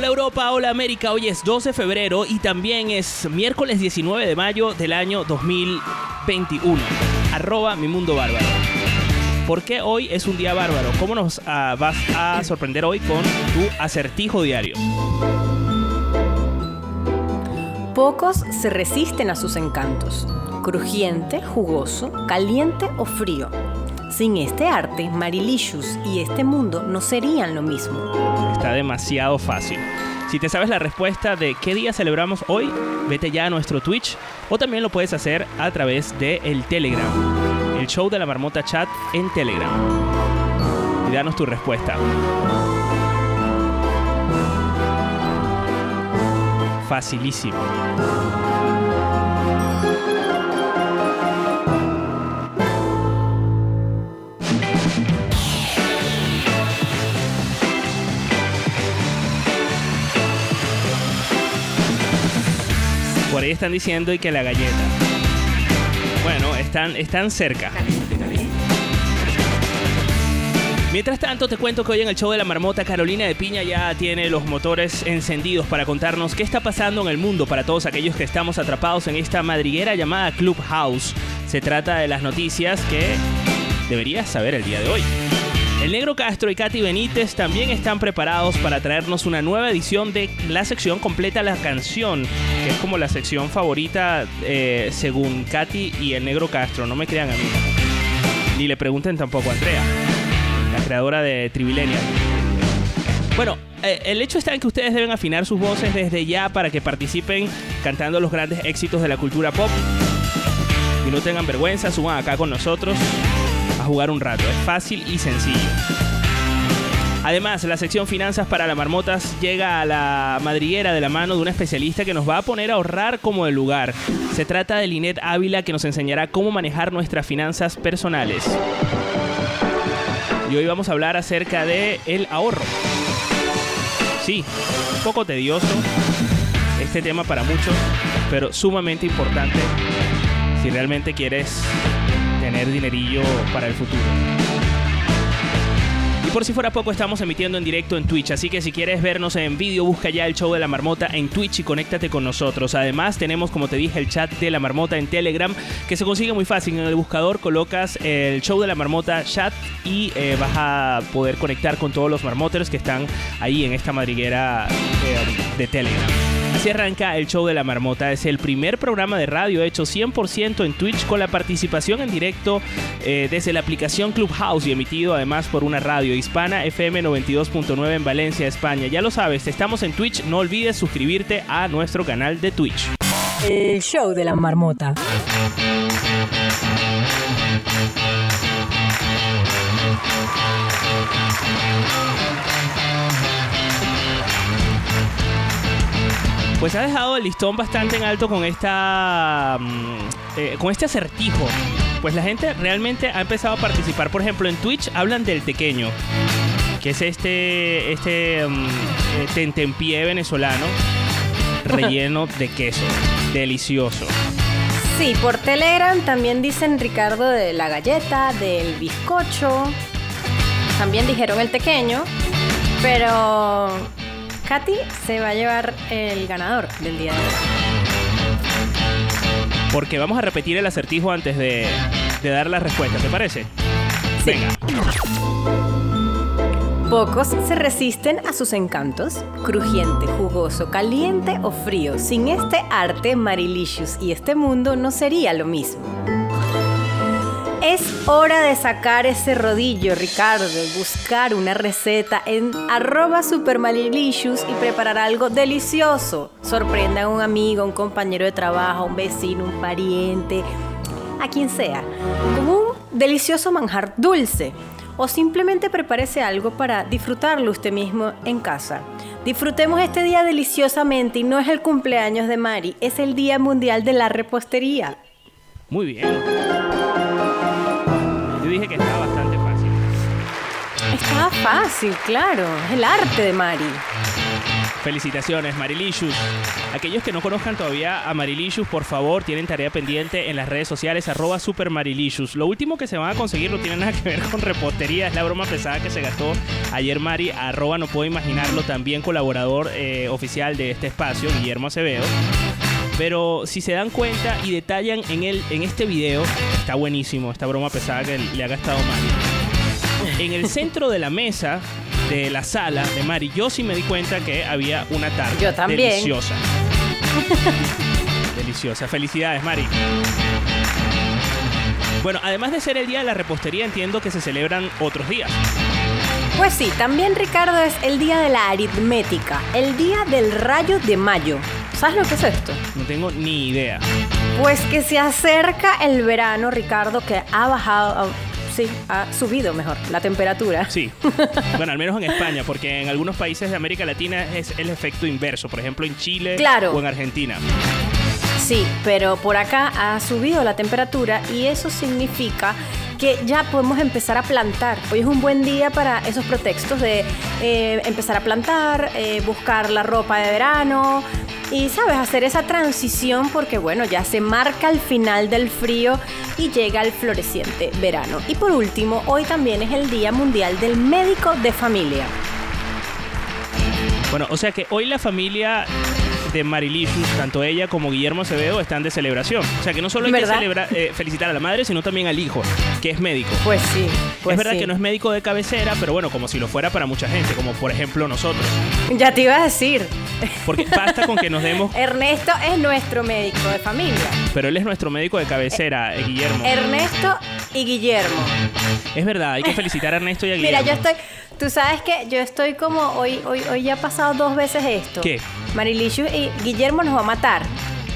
Hola Europa, hola América, hoy es 12 de febrero y también es miércoles 19 de mayo del año 2021. Arroba mi mundo bárbaro. ¿Por qué hoy es un día bárbaro? ¿Cómo nos ah, vas a sorprender hoy con tu acertijo diario? Pocos se resisten a sus encantos. Crujiente, jugoso, caliente o frío. Sin este arte, Marilicious y este mundo no serían lo mismo. Está demasiado fácil. Si te sabes la respuesta de qué día celebramos hoy, vete ya a nuestro Twitch o también lo puedes hacer a través de el Telegram, el show de la marmota chat en Telegram. Y danos tu respuesta. Facilísimo. Por ahí están diciendo y que la galleta. Bueno, están, están cerca. Mientras tanto, te cuento que hoy en el show de la marmota, Carolina de Piña ya tiene los motores encendidos para contarnos qué está pasando en el mundo para todos aquellos que estamos atrapados en esta madriguera llamada Clubhouse. Se trata de las noticias que deberías saber el día de hoy. El Negro Castro y Katy Benítez también están preparados para traernos una nueva edición de la sección Completa la canción, que es como la sección favorita eh, según Katy y el Negro Castro. No me crean a mí. Ni le pregunten tampoco a Andrea, la creadora de Trivilenial. Bueno, eh, el hecho está en que ustedes deben afinar sus voces desde ya para que participen cantando los grandes éxitos de la cultura pop. Y no tengan vergüenza, suban acá con nosotros a jugar un rato. Es fácil y sencillo. Además, la sección Finanzas para las Marmotas llega a la madriguera de la mano de una especialista que nos va a poner a ahorrar como de lugar. Se trata de Linet Ávila que nos enseñará cómo manejar nuestras finanzas personales. Y hoy vamos a hablar acerca de el ahorro. Sí, un poco tedioso este tema para muchos, pero sumamente importante si realmente quieres tener dinerillo para el futuro. Y por si fuera poco, estamos emitiendo en directo en Twitch, así que si quieres vernos en vídeo, busca ya el show de la marmota en Twitch y conéctate con nosotros. Además, tenemos, como te dije, el chat de la marmota en Telegram, que se consigue muy fácil. En el buscador colocas el show de la marmota chat y eh, vas a poder conectar con todos los marmoters que están ahí en esta madriguera eh, de Telegram. Así arranca el show de la marmota. Es el primer programa de radio hecho 100% en Twitch con la participación en directo eh, desde la aplicación Clubhouse y emitido además por una radio hispana FM 92.9 en Valencia, España. Ya lo sabes, estamos en Twitch. No olvides suscribirte a nuestro canal de Twitch. El show de la marmota. Pues ha dejado el listón bastante en alto con esta. mm, eh, con este acertijo. Pues la gente realmente ha empezado a participar. Por ejemplo, en Twitch hablan del tequeño. Que es este. Este. mm, eh, tentempié venezolano. Relleno de queso. Delicioso. Sí, por Telegram también dicen Ricardo de la galleta, del bizcocho. También dijeron el pequeño. Pero Katy se va a llevar el ganador del día de hoy. Porque vamos a repetir el acertijo antes de, de dar la respuesta, ¿te parece? Sí. Venga. Pocos se resisten a sus encantos. Crujiente, jugoso, caliente o frío. Sin este arte, Marilicious y este mundo no sería lo mismo. Es hora de sacar ese rodillo, Ricardo, buscar una receta en arroba supermalilicious y preparar algo delicioso. Sorprenda a un amigo, un compañero de trabajo, un vecino, un pariente, a quien sea, con un delicioso manjar dulce. O simplemente prepárese algo para disfrutarlo usted mismo en casa. Disfrutemos este día deliciosamente y no es el cumpleaños de Mari, es el Día Mundial de la Repostería. Muy bien. Dije que estaba bastante fácil. Estaba fácil, claro, es el arte de Mari. Felicitaciones, Marilicious. Aquellos que no conozcan todavía a Marilicious, por favor, tienen tarea pendiente en las redes sociales, arroba supermarilicious. Lo último que se van a conseguir no tiene nada que ver con repostería, es la broma pesada que se gastó ayer Mari, arroba no puedo imaginarlo, también colaborador eh, oficial de este espacio, Guillermo Acevedo. Pero si se dan cuenta y detallan en, el, en este video, está buenísimo esta broma pesada que le ha gastado Mari. En el centro de la mesa de la sala de Mari, yo sí me di cuenta que había una tarta Yo también. deliciosa. deliciosa. Felicidades, Mari. Bueno, además de ser el día de la repostería, entiendo que se celebran otros días. Pues sí, también Ricardo es el día de la aritmética, el día del rayo de mayo. ¿Sabes lo que es esto? No tengo ni idea. Pues que se acerca el verano, Ricardo, que ha bajado, sí, ha subido mejor la temperatura. Sí. Bueno, al menos en España, porque en algunos países de América Latina es el efecto inverso. Por ejemplo, en Chile Claro. o en Argentina. Sí, pero por acá ha subido la temperatura y eso significa que ya podemos empezar a plantar. Hoy es un buen día para esos pretextos de eh, empezar a plantar, eh, buscar la ropa de verano y, ¿sabes?, hacer esa transición porque, bueno, ya se marca el final del frío y llega el floreciente verano. Y por último, hoy también es el Día Mundial del Médico de Familia. Bueno, o sea que hoy la familia de Marilicious, tanto ella como Guillermo Acevedo, están de celebración. O sea que no solo hay ¿Verdad? que eh, felicitar a la madre, sino también al hijo, que es médico. Pues sí, pues es verdad sí. que no es médico de cabecera, pero bueno, como si lo fuera para mucha gente, como por ejemplo nosotros. Ya te iba a decir, Porque basta con que nos demos, Ernesto es nuestro médico de familia. pero él es nuestro médico de cabecera, eh, Guillermo. Ernesto y Guillermo. Es verdad, hay que felicitar a Ernesto y a Guillermo. Mira, yo estoy, tú sabes que yo estoy como hoy, hoy, hoy ya ha pasado dos veces esto. ¿Qué? Marilichu y Guillermo nos va a matar.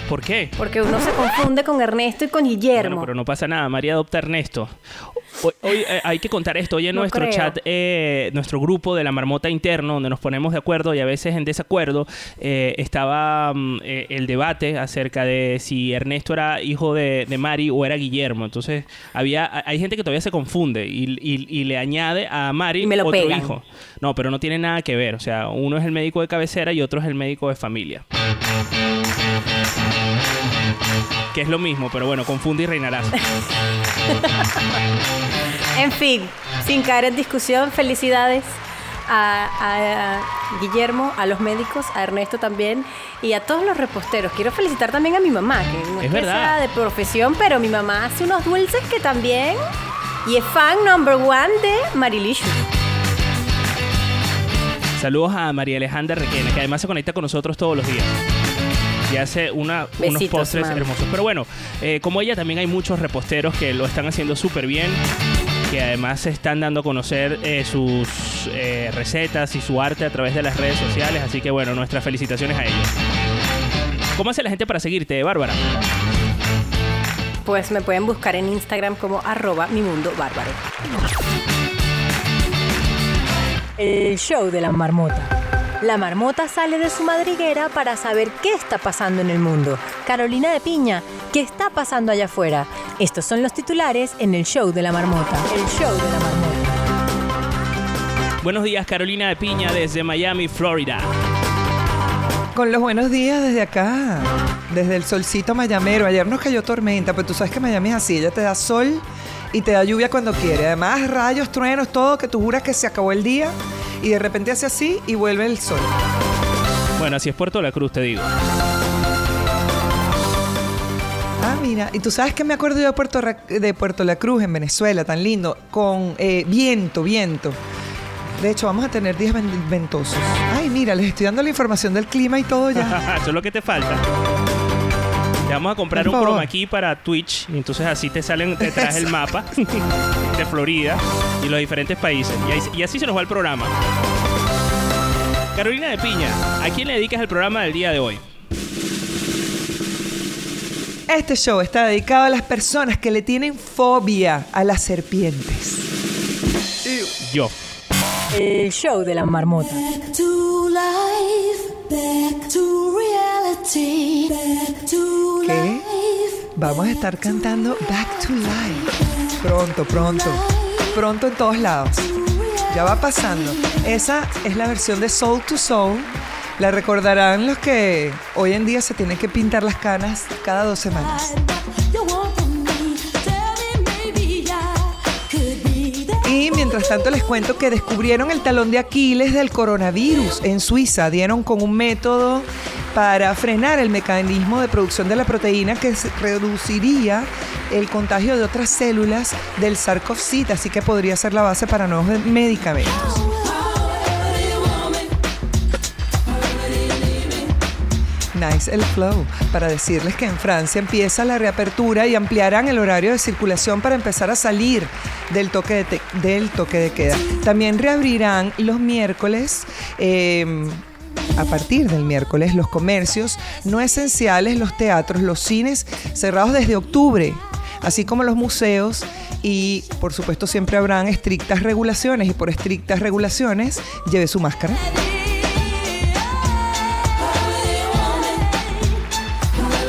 ¿Por qué? Porque uno se confunde con Ernesto y con Guillermo. Bueno, pero no pasa nada. María adopta a Ernesto. Hoy, hoy, eh, hay que contar esto. Hoy en No nuestro creo. chat, eh, nuestro grupo de la marmota interno, donde nos ponemos de acuerdo y a veces en desacuerdo, eh, estaba mm, eh, el debate acerca de si Ernesto era hijo de, de Mari o era Guillermo. Entonces, había hay gente que todavía se confunde y, y- y le añade a Mari Y me lo otro pegan. hijo. No, pero no tiene nada que ver. O sea, uno es el médico de cabecera y otro es el médico de familia. Que es lo mismo, pero bueno, confunde y reinarás. En fin, sin caer en discusión, felicidades a, a- a Guillermo, a los médicos, a Ernesto también y a todos los reposteros. Quiero felicitar también a mi mamá, que no es, verdad. de profesión, pero mi mamá hace unos dulces que también... Y es fan number one de Marilicious. Saludos a María Alejandra Requena, que además se conecta con nosotros todos los días. Y hace una, unos postres mami. hermosos. Pero bueno, eh, como ella, también hay muchos reposteros que lo están haciendo súper bien. Que además se están dando a conocer eh, sus eh, recetas y su arte a través de las redes sociales. Así que bueno, nuestras felicitaciones a ellos. ¿Cómo hace la gente para seguirte, Bárbara? Pues me pueden buscar en Instagram como arroba mi mundo bárbaro. El show de la marmota. La marmota sale de su madriguera para saber qué está pasando en el mundo. Carolina de Piña, ¿qué está pasando allá afuera? Estos son los titulares en el show de la marmota. El show de la marmota. Buenos días, Carolina de Piña, desde Miami, Florida. Con los buenos días desde acá, desde el solcito mayamero. Ayer nos cayó tormenta, pero tú sabes que Miami es así, ella te da sol y te da lluvia cuando quiere. Además, rayos, truenos, todo, que tú juras que se acabó el día y de repente hace así y vuelve el sol. Bueno, así es Puerto La Cruz, te digo. Ah, mira, y tú sabes que me acuerdo yo de Puerto, Ra- de Puerto La Cruz, en Venezuela, tan lindo, con eh, viento, viento. De hecho, vamos a tener días ven- ventosos. Ay, mira, les estoy dando la información del clima y todo ya. Eso es lo que te falta. Te vamos a comprar Por un favor. chroma key para Twitch y entonces así te salen detrás el mapa de Florida y los diferentes países. Y, ahí- y así se nos va el programa. Carolina de Piña, ¿a quién le dedicas el programa del día de hoy? Este show está dedicado a las personas que le tienen fobia a las serpientes. Yo. El show de la marmota. Back to life, back to reality, back to ¿Qué? life. Vamos a estar cantando Back to Life. Pronto, pronto. Pronto en todos lados. Ya va pasando. Esa es la versión de Soul to Soul. La recordarán los que hoy en día se tienen que pintar las canas cada dos semanas. Mientras tanto les cuento que descubrieron el talón de Aquiles del coronavirus en Suiza. Dieron con un método para frenar el mecanismo de producción de la proteína que reduciría el contagio de otras células del SARS-CoV-2, así que podría ser la base para nuevos medicamentos. El flow para decirles que en Francia empieza la reapertura y ampliarán el horario de circulación para empezar a salir del toque de, del toque de queda. También reabrirán los miércoles. eh, a partir del miércoles, los comercios no esenciales, los teatros, los cines cerrados desde octubre, así como los museos y por supuesto siempre habrán estrictas regulaciones y por estrictas regulaciones lleve su máscara.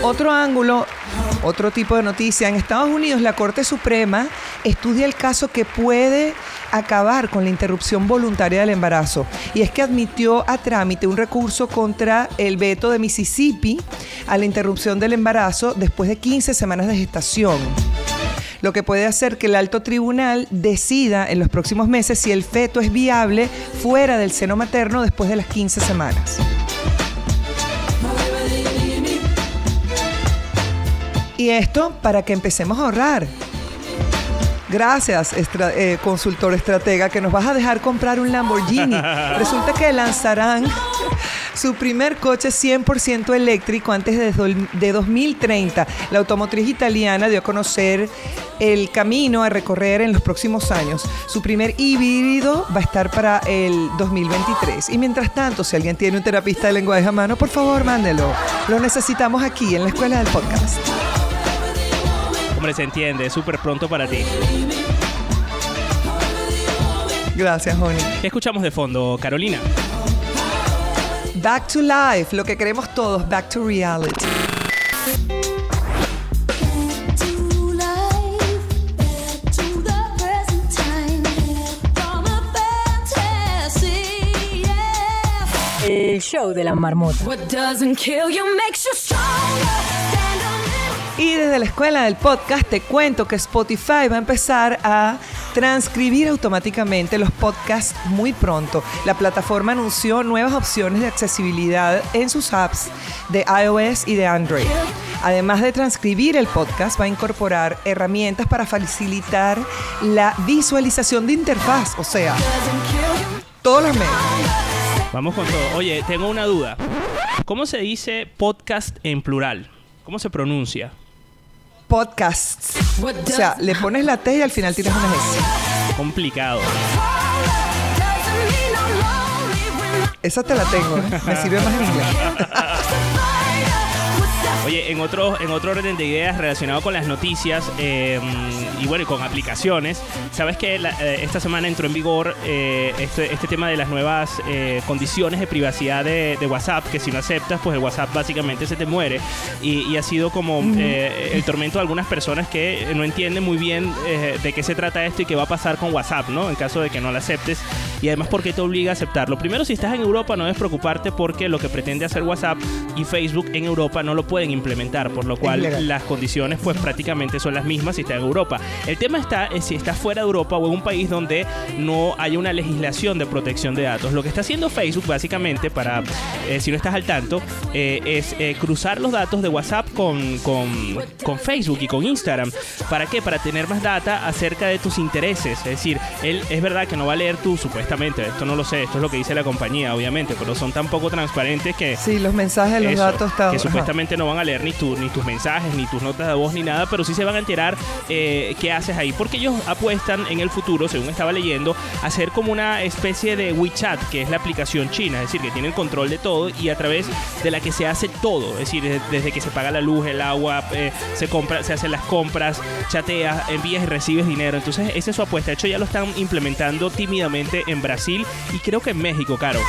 Otro ángulo, otro tipo de noticia. En Estados Unidos, la Corte Suprema estudia el caso que puede acabar con la interrupción voluntaria del embarazo. Y es que admitió a trámite un recurso contra el veto de Mississippi a la interrupción del embarazo después de 15 semanas de gestación. Lo que puede hacer que el alto tribunal decida en los próximos meses si el feto es viable fuera del seno materno después de las 15 semanas. Y esto para que empecemos a ahorrar. Gracias, estra- eh, consultor estratega, que nos vas a dejar comprar un Lamborghini. Resulta que lanzarán su primer coche 100% eléctrico antes de, de 2030. La automotriz italiana dio a conocer el camino a recorrer en los próximos años. Su primer híbrido va a estar para el 2023. Y mientras tanto, si alguien tiene un terapista de lenguaje a mano, por favor, mándelo. Lo necesitamos aquí en la escuela del podcast. Hombre, se entiende, es súper pronto para ti. Gracias, Honey. ¿Qué escuchamos de fondo, Carolina? Back to life, lo que queremos todos, back to reality. El show de la marmota. What doesn't kill you makes you stronger. Y desde la escuela del podcast te cuento que Spotify va a empezar a transcribir automáticamente los podcasts muy pronto. La plataforma anunció nuevas opciones de accesibilidad en sus apps de iOS y de Android. Además de transcribir el podcast, va a incorporar herramientas para facilitar la visualización de interfaz, o sea, todos los medios. Vamos con todo. Oye, tengo una duda. ¿Cómo se dice podcast en plural? ¿Cómo se pronuncia? Podcasts. O sea, le pones la T y al final tiras una S. Complicado. Esa te la tengo, ¿eh? me sirve más en inglés. Oye, en otro, en otro orden de ideas relacionado con las noticias eh, y bueno, y con aplicaciones, sabes que la- eh, esta semana entró en vigor eh, este, este tema de las nuevas eh, condiciones de privacidad de, de WhatsApp, que si no aceptas, pues el WhatsApp básicamente se te muere. Y, y ha sido como eh, el tormento de algunas personas que no entienden muy bien de qué se trata esto y qué va a pasar con WhatsApp, ¿no? En caso de que no lo aceptes. Y además, ¿por qué te obliga a aceptarlo? Primero, si estás en Europa, no debes preocuparte porque lo que pretende hacer WhatsApp y Facebook en Europa no lo pueden implementar, por lo cual las condiciones pues prácticamente son las mismas si está en Europa. El tema está es si estás fuera de Europa o en un país donde no haya una legislación de protección de datos. Lo que está haciendo Facebook básicamente para, eh, si no estás al tanto, eh, es eh, cruzar los datos de WhatsApp con, con, con Facebook y con Instagram. ¿Para qué? Para tener más data acerca de tus intereses. Es decir, él es verdad que no va a leer tú, supuestamente, esto no lo sé, esto es lo que dice la compañía, obviamente, pero son tan poco transparentes que... Sí, los mensajes, los Eso, datos, está- que supuestamente no van a leer ni, tu- ni tus mensajes, ni tus notas de voz, ni nada, pero sí se van a enterar eh, qué haces ahí. Porque ellos apuestan en el futuro, según estaba leyendo, a hacer como una especie de WeChat, que es la aplicación china, es decir, que tiene el control de todo y a través de la que se hace todo. Es decir, desde que se paga la luz, el agua, eh, se compra, se hacen las compras, chateas, envías y recibes dinero. Entonces, esa es su apuesta. De hecho, ya lo están implementando tímidamente en Brasil y creo que en México, Caro.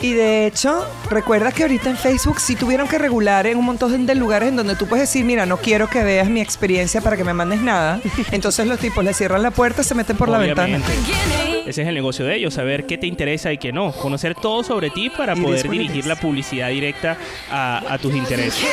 Y de hecho, recuerda que ahorita en Facebook sí tuvieron que regular en un montón de lugares en donde tú puedes decir, mira, no quiero que veas mi experiencia para que me mandes nada. Entonces los tipos le cierran la puerta, se meten por la ventana. Ese es el negocio de ellos, saber qué te interesa y qué no. Conocer todo sobre ti para Y poder dirigir la publicidad directa a, a tus intereses,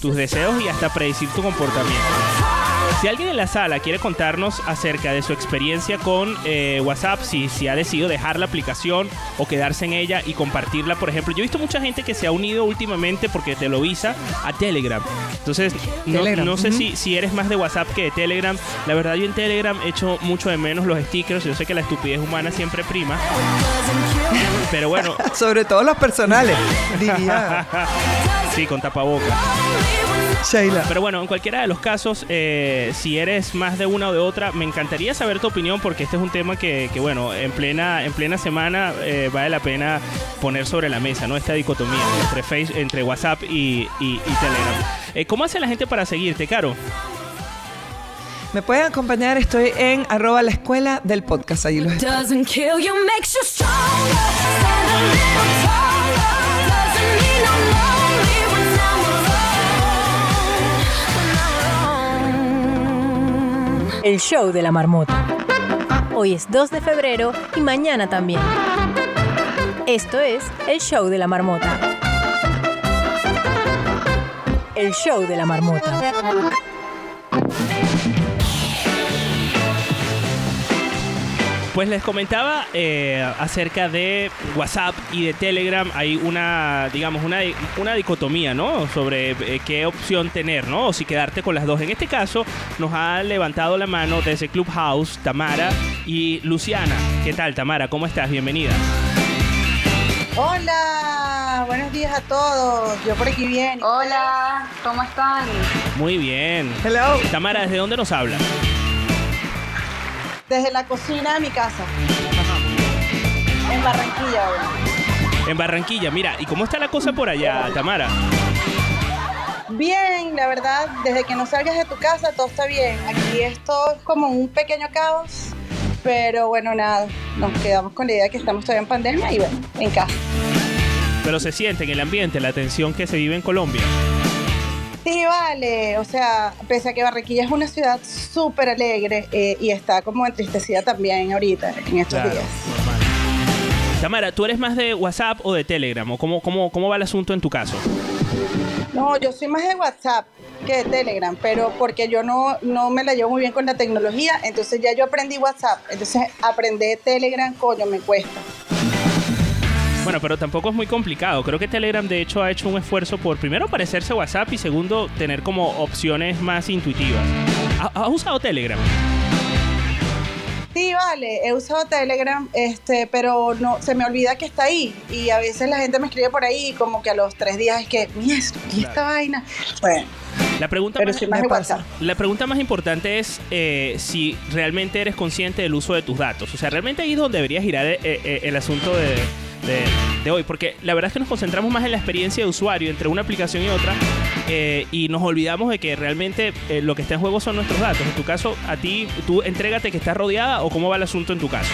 tus deseos y hasta predecir tu comportamiento. Si alguien en la sala quiere contarnos acerca de su experiencia con eh, WhatsApp, si, si ha decidido dejar la aplicación o quedarse en ella y compartirla, por ejemplo, yo he visto mucha gente que se ha unido últimamente porque te lo visa a Telegram. Entonces, no, Telegram, no sé si, si eres más de WhatsApp que de Telegram. La verdad, yo en Telegram he hecho mucho de menos los stickers. Yo sé que la estupidez humana siempre prima. Pero bueno, Sobre todo los personales, diría sí, con tapabocas. Sheila. Pero bueno, en cualquiera de los casos, eh, si eres más de una o de otra, me encantaría saber tu opinión porque este es un tema que, que, bueno, en plena, en plena semana eh, vale la pena poner sobre la mesa, ¿no? Esta dicotomía entre, face, entre WhatsApp y, y- y Telegram. Eh, ¿Cómo hace la gente para seguirte, Caro? Me pueden acompañar, estoy en arroba la escuela del podcast. Ahí los Doesn't El show de la marmota. Hoy es 2 de febrero y mañana también. Esto es el show de la marmota. El show de la marmota. Pues les comentaba eh, acerca de WhatsApp y de Telegram. Hay una, digamos, una, una dicotomía, ¿no? Sobre eh, qué opción tener, ¿no? O si quedarte con las dos. En este caso, nos ha levantado la mano desde Clubhouse Tamara y Luciana. ¿Qué tal, Tamara? ¿Cómo estás? Bienvenida. Hola, buenos días a todos. Yo por aquí bien. Hola, ¿cómo están? Muy bien. Hello. Tamara, ¿desde dónde nos hablas? Desde la cocina de mi casa. En Barranquilla, ahora. En Barranquilla. Mira, ¿y cómo está la cosa por allá, Tamara? Bien, la verdad, desde que no salgas de tu casa todo está bien. Aquí esto es como un pequeño caos, pero bueno, nada, nos quedamos con la idea de que estamos todavía en pandemia y bueno, en casa. Pero se siente en el ambiente la tensión que se vive en Colombia. Sí, vale, o sea, pese a que Barranquilla es una ciudad súper alegre eh, y está como entristecida también ahorita, en estos Claro, días. normal. Tamara, ¿tú eres más de WhatsApp o de Telegram? ¿O cómo, cómo, cómo va el asunto en tu caso? No, yo soy más de WhatsApp que de Telegram, pero porque yo no, no me la llevo muy bien con la tecnología, entonces ya yo aprendí WhatsApp, entonces aprender Telegram, coño, me cuesta. Bueno, pero tampoco es muy complicado. Creo que Telegram de hecho ha hecho un esfuerzo por primero parecerse a WhatsApp y segundo tener como opciones más intuitivas. ¿Ha- ¿Has usado Telegram? Sí, vale, he usado Telegram, este, pero no, se me olvida que está ahí y a veces la gente me escribe por ahí como que a los tres días es que, "Mira, ¿y esta vaina? Bueno, La pregunta, más, la pregunta más importante es eh, si realmente eres consciente del uso de tus datos. O sea, realmente ahí es donde debería girar eh, eh, el asunto de, de- de hoy. Porque la verdad es que nos concentramos más en la experiencia de usuario entre una aplicación y otra eh, y nos olvidamos de que realmente eh, lo que está en juego son nuestros datos. En tu caso, a ti, tú entrégate que estás rodeada o cómo va el asunto en tu caso.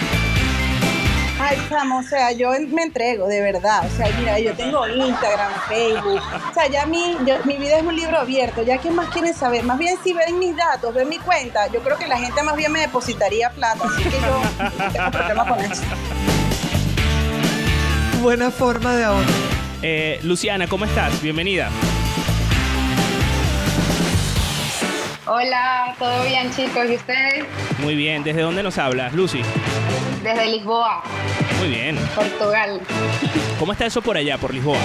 Ay, chamo, o sea, yo me entrego, de verdad. O sea, mira, yo tengo Instagram, Facebook. O sea, ya mi, yo- mi vida es un libro abierto. ¿Ya qué más quieren saber? Más bien, si ven mis datos, ven mi cuenta, yo creo que la gente más bien me depositaría plata. Así que yo no tengo problema con eso. Buena forma de ahorro. Eh, Luciana, ¿cómo estás? Bienvenida. Hola, ¿todo bien chicos? ¿Y ustedes? Muy bien. ¿Desde dónde nos hablas, Lucy? Desde Lisboa, Muy bien. Portugal. ¿Cómo está eso por allá, por Lisboa?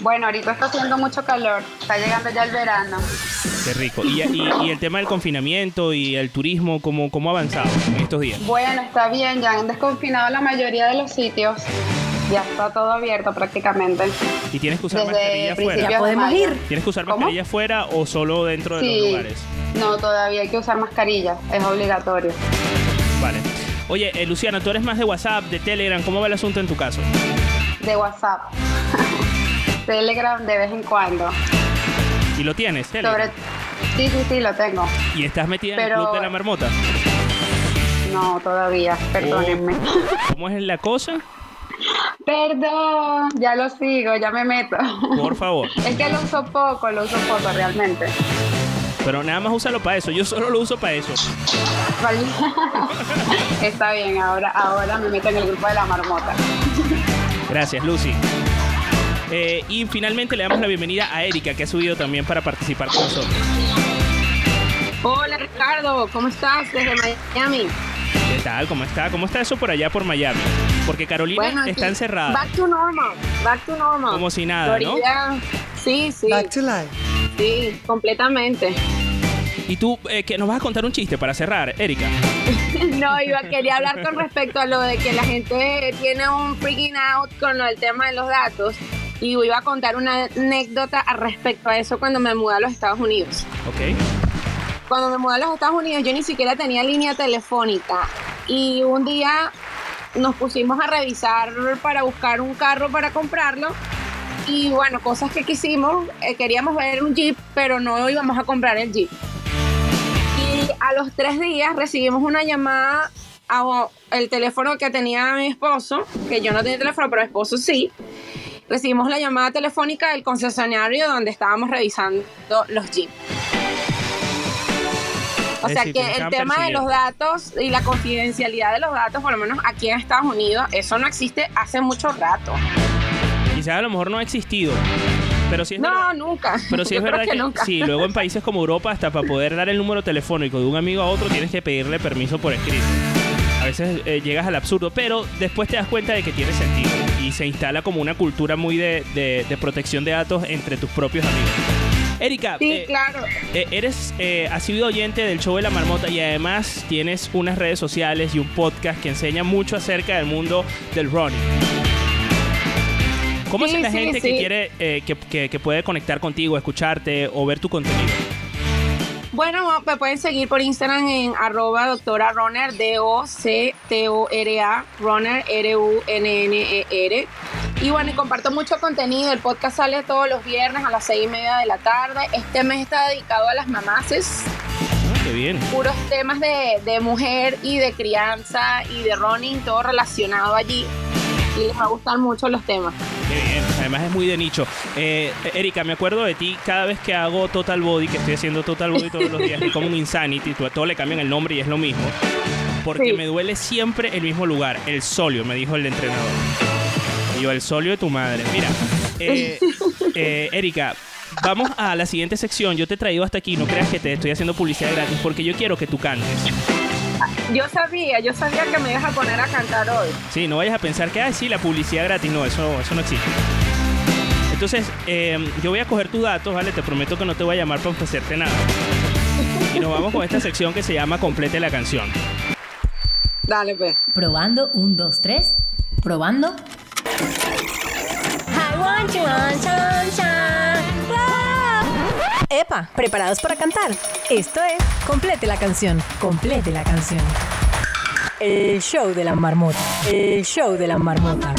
Bueno, ahorita está haciendo mucho calor. Está llegando ya el verano. Qué rico. Y, y- y el tema del confinamiento y el turismo, ¿cómo, cómo ha avanzado en estos días? Bueno, está bien. Ya han desconfinado la mayoría de los sitios. Ya está todo abierto prácticamente. ¿Y tienes que usar Desde mascarilla afuera? Ya podemos ir. ¿Tienes que usar ¿Cómo? mascarilla afuera o solo dentro de los Sí. lugares? No, todavía hay que usar mascarilla. Es obligatorio. Vale. Oye, eh, Luciana, tú eres más de WhatsApp, de Telegram. ¿Cómo va el asunto en tu caso? De WhatsApp. Telegram de vez en cuando. ¿Y lo tienes, Telegram? Sobre... Sí, sí, sí, lo tengo. ¿Y estás metida en el club de la marmota? No, todavía. Perdónenme. ¿Cómo es la cosa? Perdón, ya lo sigo, ya me meto. Por favor. Es que lo uso poco, lo uso poco realmente. Pero nada más úsalo para eso. Yo solo lo uso para eso. Vale. Está bien, ahora, ahora me meto en el grupo de la marmota. Gracias, Lucy. Eh, y finalmente le damos la bienvenida a Erika, que ha subido también para participar con nosotros. Hola Ricardo, ¿cómo estás? Desde Miami. ¿Qué tal? ¿Cómo está? ¿Cómo está eso por allá por Miami? Porque Carolina Bueno, está encerrada. Back to normal, back to normal. Como si nada, ¿no? Sí, sí, Back to life. sí, completamente. Y tú, eh, que nos vas a contar un chiste para cerrar, Erika. No, iba, quería hablar con respecto a lo de que la gente tiene un freaking out con lo del tema de los datos. Y iba a contar una anécdota al respecto a eso cuando me mudé a los Estados Unidos. ¿Ok? Cuando me mudé a los Estados Unidos yo ni siquiera tenía línea telefónica y un día nos pusimos a revisar para buscar un carro para comprarlo y bueno, cosas que quisimos, eh, queríamos ver un Jeep pero no íbamos a comprar el Jeep. Y a los tres días recibimos una llamada a el teléfono que tenía mi esposo, que yo no tenía teléfono pero mi esposo sí. Recibimos la llamada telefónica del concesionario donde estábamos revisando los Jeep. O sea que el tema de los datos y la confidencialidad de los datos, por lo menos aquí en Estados Unidos, eso no existe hace mucho rato. Quizás a lo mejor no ha existido. Pero sí es No, verdad. nunca. Pero sí Yo es verdad que, nunca. sí, luego en países como Europa, hasta para poder dar el número telefónico de un amigo a otro, tienes que pedirle permiso por escrito. A veces eh, llegas al absurdo, pero después te das cuenta de que tiene sentido y se instala como una cultura muy de, de- de protección de datos entre tus propios amigos. Erika, Sí, eh, claro. eh, eres eh, asiduo oyente del show de la marmota y además tienes unas redes sociales y un podcast que enseña mucho acerca del mundo del running. ¿Cómo Sí, es la sí, gente que quiere, eh, que, que- que puede conectar contigo, escucharte o ver tu contenido? Bueno, me pueden seguir por Instagram en arroba doctora runner, D-O-C-T-O-R-A, runner, R-U-N-N-E-R. Y bueno, y comparto mucho contenido. El podcast sale todos los viernes a las seis y media de la tarde. Este mes está dedicado a las mamaces. Ah, qué bien. puros temas de, de mujer y de crianza y de running, todo relacionado allí. Y les va a gustar mucho los temas. Qué bien. Además es muy de nicho. Eh, Erika, me acuerdo de ti cada vez que hago Total Body, que estoy haciendo Total Body todos los días, es como un Insanity, a todo le cambian el nombre y es lo mismo. Porque Sí. me duele siempre el mismo lugar, el solio, me dijo el entrenador. Y yo, el solio de tu madre. Mira, eh, eh, Erika, vamos a la siguiente sección. Yo te he traído hasta aquí, no creas que te estoy haciendo publicidad gratis, porque yo quiero que tú cantes. Yo sabía, yo sabía que me ibas a poner a cantar hoy. Sí, no vayas a pensar que, ah, sí, la publicidad gratis. No, eso, eso no existe. Entonces, eh, yo voy a coger tus datos, ¿vale? Te prometo que no te voy a llamar para ofrecerte nada. Y nos vamos con esta sección que se llama Complete la canción. Dale, pues. Probando, un, dos, tres. Probando. Epa, ¿preparados para cantar? Esto es Complete la canción, complete la canción. El show de la marmota, el show de la marmota.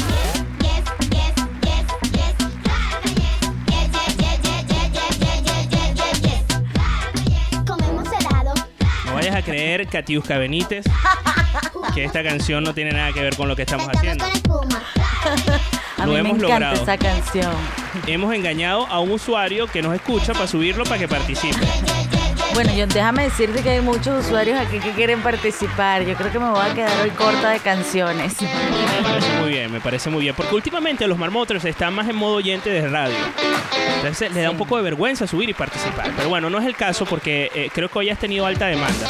A creer, Katiuska Benítez, que esta canción no tiene nada que ver con lo que estamos haciendo. A Lo mí hemos me encanta logrado. esa canción. Hemos engañado a un usuario que nos escucha para subirlo para que participe. Bueno, yo déjame decirte que hay muchos usuarios aquí que quieren participar. Yo creo que me voy a quedar hoy corta de canciones. Me parece muy bien, me parece muy bien. Porque últimamente los marmoters están más en modo oyente de radio. Entonces le da un poco de vergüenza subir y participar. Pero bueno, no es el caso porque eh, creo que hoy has tenido alta demanda.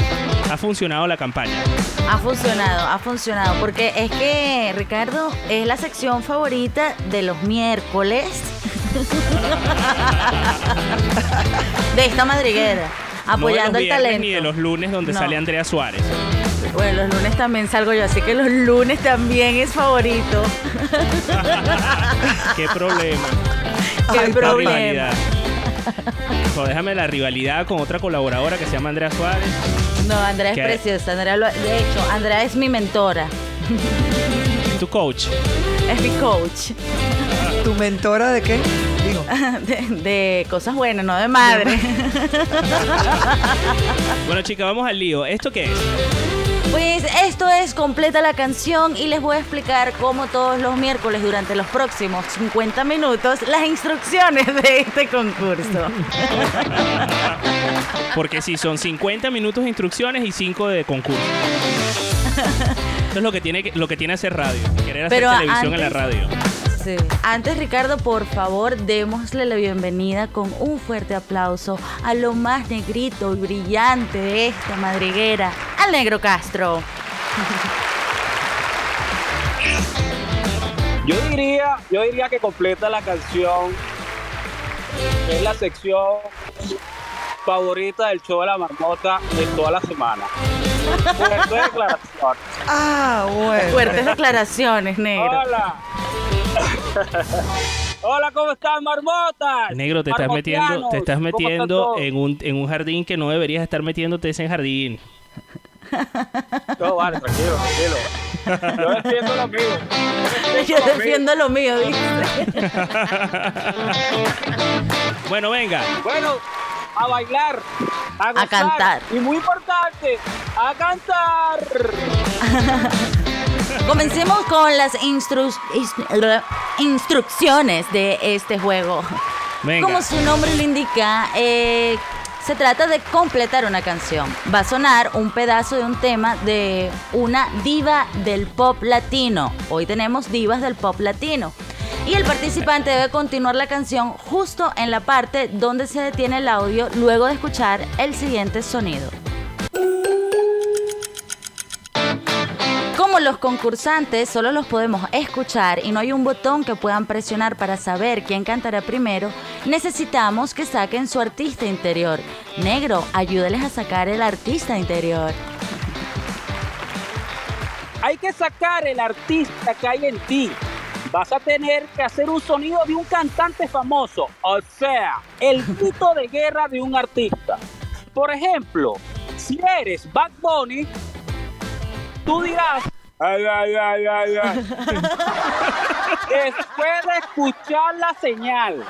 Ha funcionado la campaña. Ha funcionado, ha funcionado. Porque es que, Ricardo, es la sección favorita de los miércoles. de esta madriguera, apoyando no de el los talento. Ni de los lunes donde No. sale Andrea Suárez. Bueno, los lunes también salgo yo, así que los lunes también es favorito. Qué problema. Qué Ay, problema. déjame la rivalidad con otra colaboradora que se llama Andrea Suárez. No, Andrea es preciosa. Andrea lo- de hecho, Andrea es mi mentora, Tu coach. es mi coach ¿Tu mentora de qué? Digo. de, de cosas buenas, no de madre. Bueno, chicas, vamos al lío. ¿Esto qué es? Pues esto es completa la canción y les voy a explicar como todos los miércoles durante los próximos 50 minutos las instrucciones de este concurso. Porque sí, son 50 minutos de instrucciones y 5 de concurso. Eso es lo que tiene, lo que tiene hacer radio. Querer hacer Pero televisión en la radio. Sí. Antes, Ricardo, por favor, démosle la bienvenida con un fuerte aplauso a lo más negrito y brillante de esta madriguera, al negro Castro. Yo diría, yo diría que completa la canción. Es la sección favorita del show de la marmota de toda la semana. Fuerte declaración. Ah, bueno. Fuertes declaraciones, negro. Hola. Hola, ¿cómo están, marmotas? Negro, te estás metiendo, te estás Marmotianos, ¿cómo están metiendo en un, en un jardín que no deberías estar metiéndote ese jardín. No, vale, tranquilo, tranquilo. Yo defiendo lo mío. Yo defiendo lo mío, ¿viste? Bueno, venga. Bueno, a bailar, a, gozar, cantar. Y muy importante, a cantar. Comencemos con las instru- ins- instrucciones de este juego. Venga. Como su nombre lo indica, eh, se trata de completar una canción. Va a sonar un pedazo de un tema de una diva del pop latino. Hoy tenemos divas del pop latino. Y el participante debe continuar la canción justo en la parte donde se detiene el audio luego de escuchar el siguiente sonido. Como los concursantes solo los podemos escuchar y no hay un botón que puedan presionar para saber quién cantará primero, necesitamos que saquen su artista interior. Negro, ayúdales a sacar el artista interior. Hay que sacar el artista que hay en ti. Vas a tener que hacer un sonido de un cantante famoso, o sea, el grito de guerra de un artista. Por ejemplo, si eres Bad Bunny, tú dirás, ay, ay, ay, ay, ay. Después de escuchar la señal.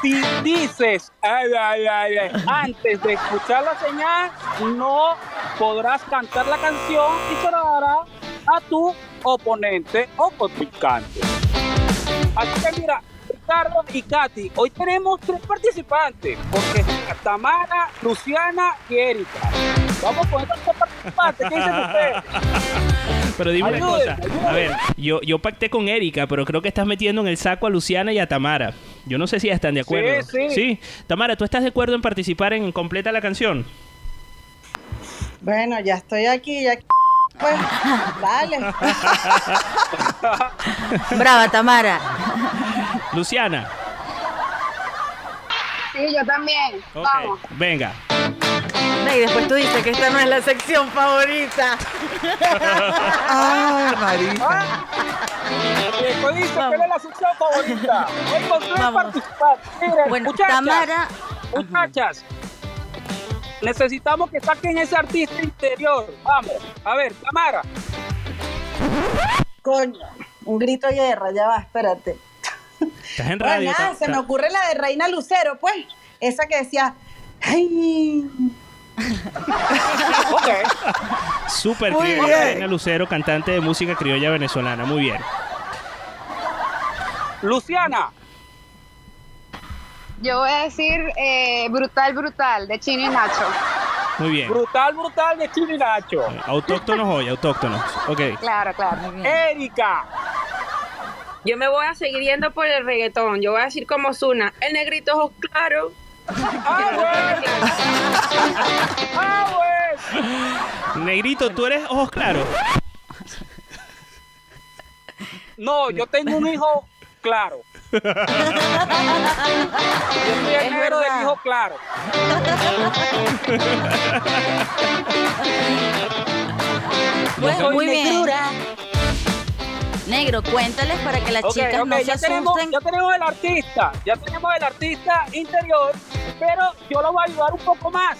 Si dices ay, ay, ay, ay, antes de escuchar la señal, no podrás cantar la canción y se la dará a tu oponente o contrincante. Así que mira, Ricardo y Katy, hoy tenemos tres participantes, porque Tamara, Luciana y Erika. Vamos con estos tres participantes, ¿qué dicen ustedes? Pero dime una cosa. ayúdenme. A ver, yo, yo pacté con Erika, pero creo que estás metiendo en el saco a Luciana y a Tamara. Yo no sé si están de acuerdo. Sí, sí. Tamara, ¿tú estás de acuerdo en participar en Completa la canción? Bueno, ya estoy aquí, ya pues, dale. Brava, Tamara. Luciana. Sí, yo también. Vamos. venga. Y después tú dices que esta no es la sección favorita. Ay, Marita. Y después dice que es la sección favorita. Hoy con tres Vamos. participantes. Miren, Bueno, muchachas, Tamara. muchachas, necesitamos que saquen ese artista interior. Vamos, a ver, Tamara. Coño, un grito de guerra, ya va, espérate. Estás en Bueno, radio. nada, se me ocurre la de Reina Lucero, pues. Esa que decía, ay, Ok. Súper Muy criolla. bien. Reina Lucero, cantante de música criolla venezolana. Muy bien. Luciana. Yo voy a decir eh, brutal, brutal, de Chino y Nacho. Muy bien. Brutal, brutal de Chino y Nacho. Autóctonos hoy, autóctonos. Ok. Claro, claro. Erika. Yo me voy a seguir yendo por el reggaetón. Yo voy a decir como Zuna, el negrito ojos claros. Ah. Negrito, ¿tú eres ojos claros? No, yo tengo un hijo claro. Yo soy el negro del hijo claro. Bueno, soy muy bien. Negro, cuéntales para que las chicas no se ya tenemos, asusten. ya tenemos el artista, ya tenemos el artista interior, pero yo lo voy a ayudar un poco más,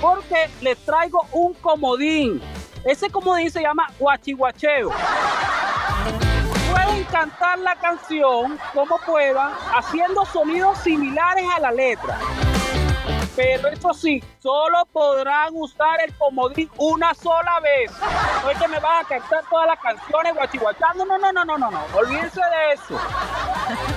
porque les traigo un comodín. Ese comodín se llama guachihuacheo. Pueden cantar la canción como puedan, haciendo sonidos similares a la letra. Pero eso sí, solo podrán usar el comodín una sola vez. No es que me van a cantar todas las canciones guachihuachando. No, no, no, no, no, no. Olvídense de eso.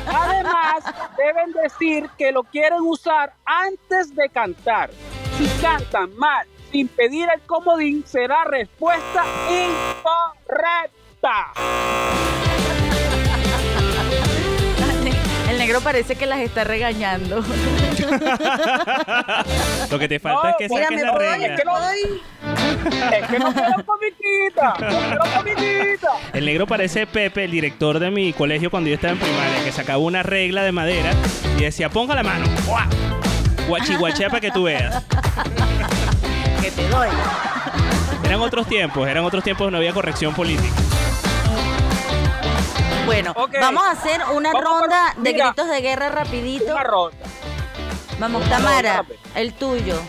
Además, deben decir que lo quieren usar antes de cantar. Si cantan mal sin pedir el comodín, será respuesta incorrecta. El negro parece que las está regañando. Lo que te falta es que mira, saques la regla. Es que no, es que no quiero comiquita. No quiero comiquita. El negro parece Pepe, el director de mi colegio cuando yo estaba en primaria, que sacaba una regla de madera y decía, ponga la mano. ¡Guau! Guachihuachea para que tú veas. que te doy. Eran otros tiempos, eran otros tiempos, no había corrección política. Bueno, vamos a hacer una Vamos por- ronda de mira. gritos de guerra rapidito. Una ronda. Vamos, Una Tamara, ronda, el tuyo.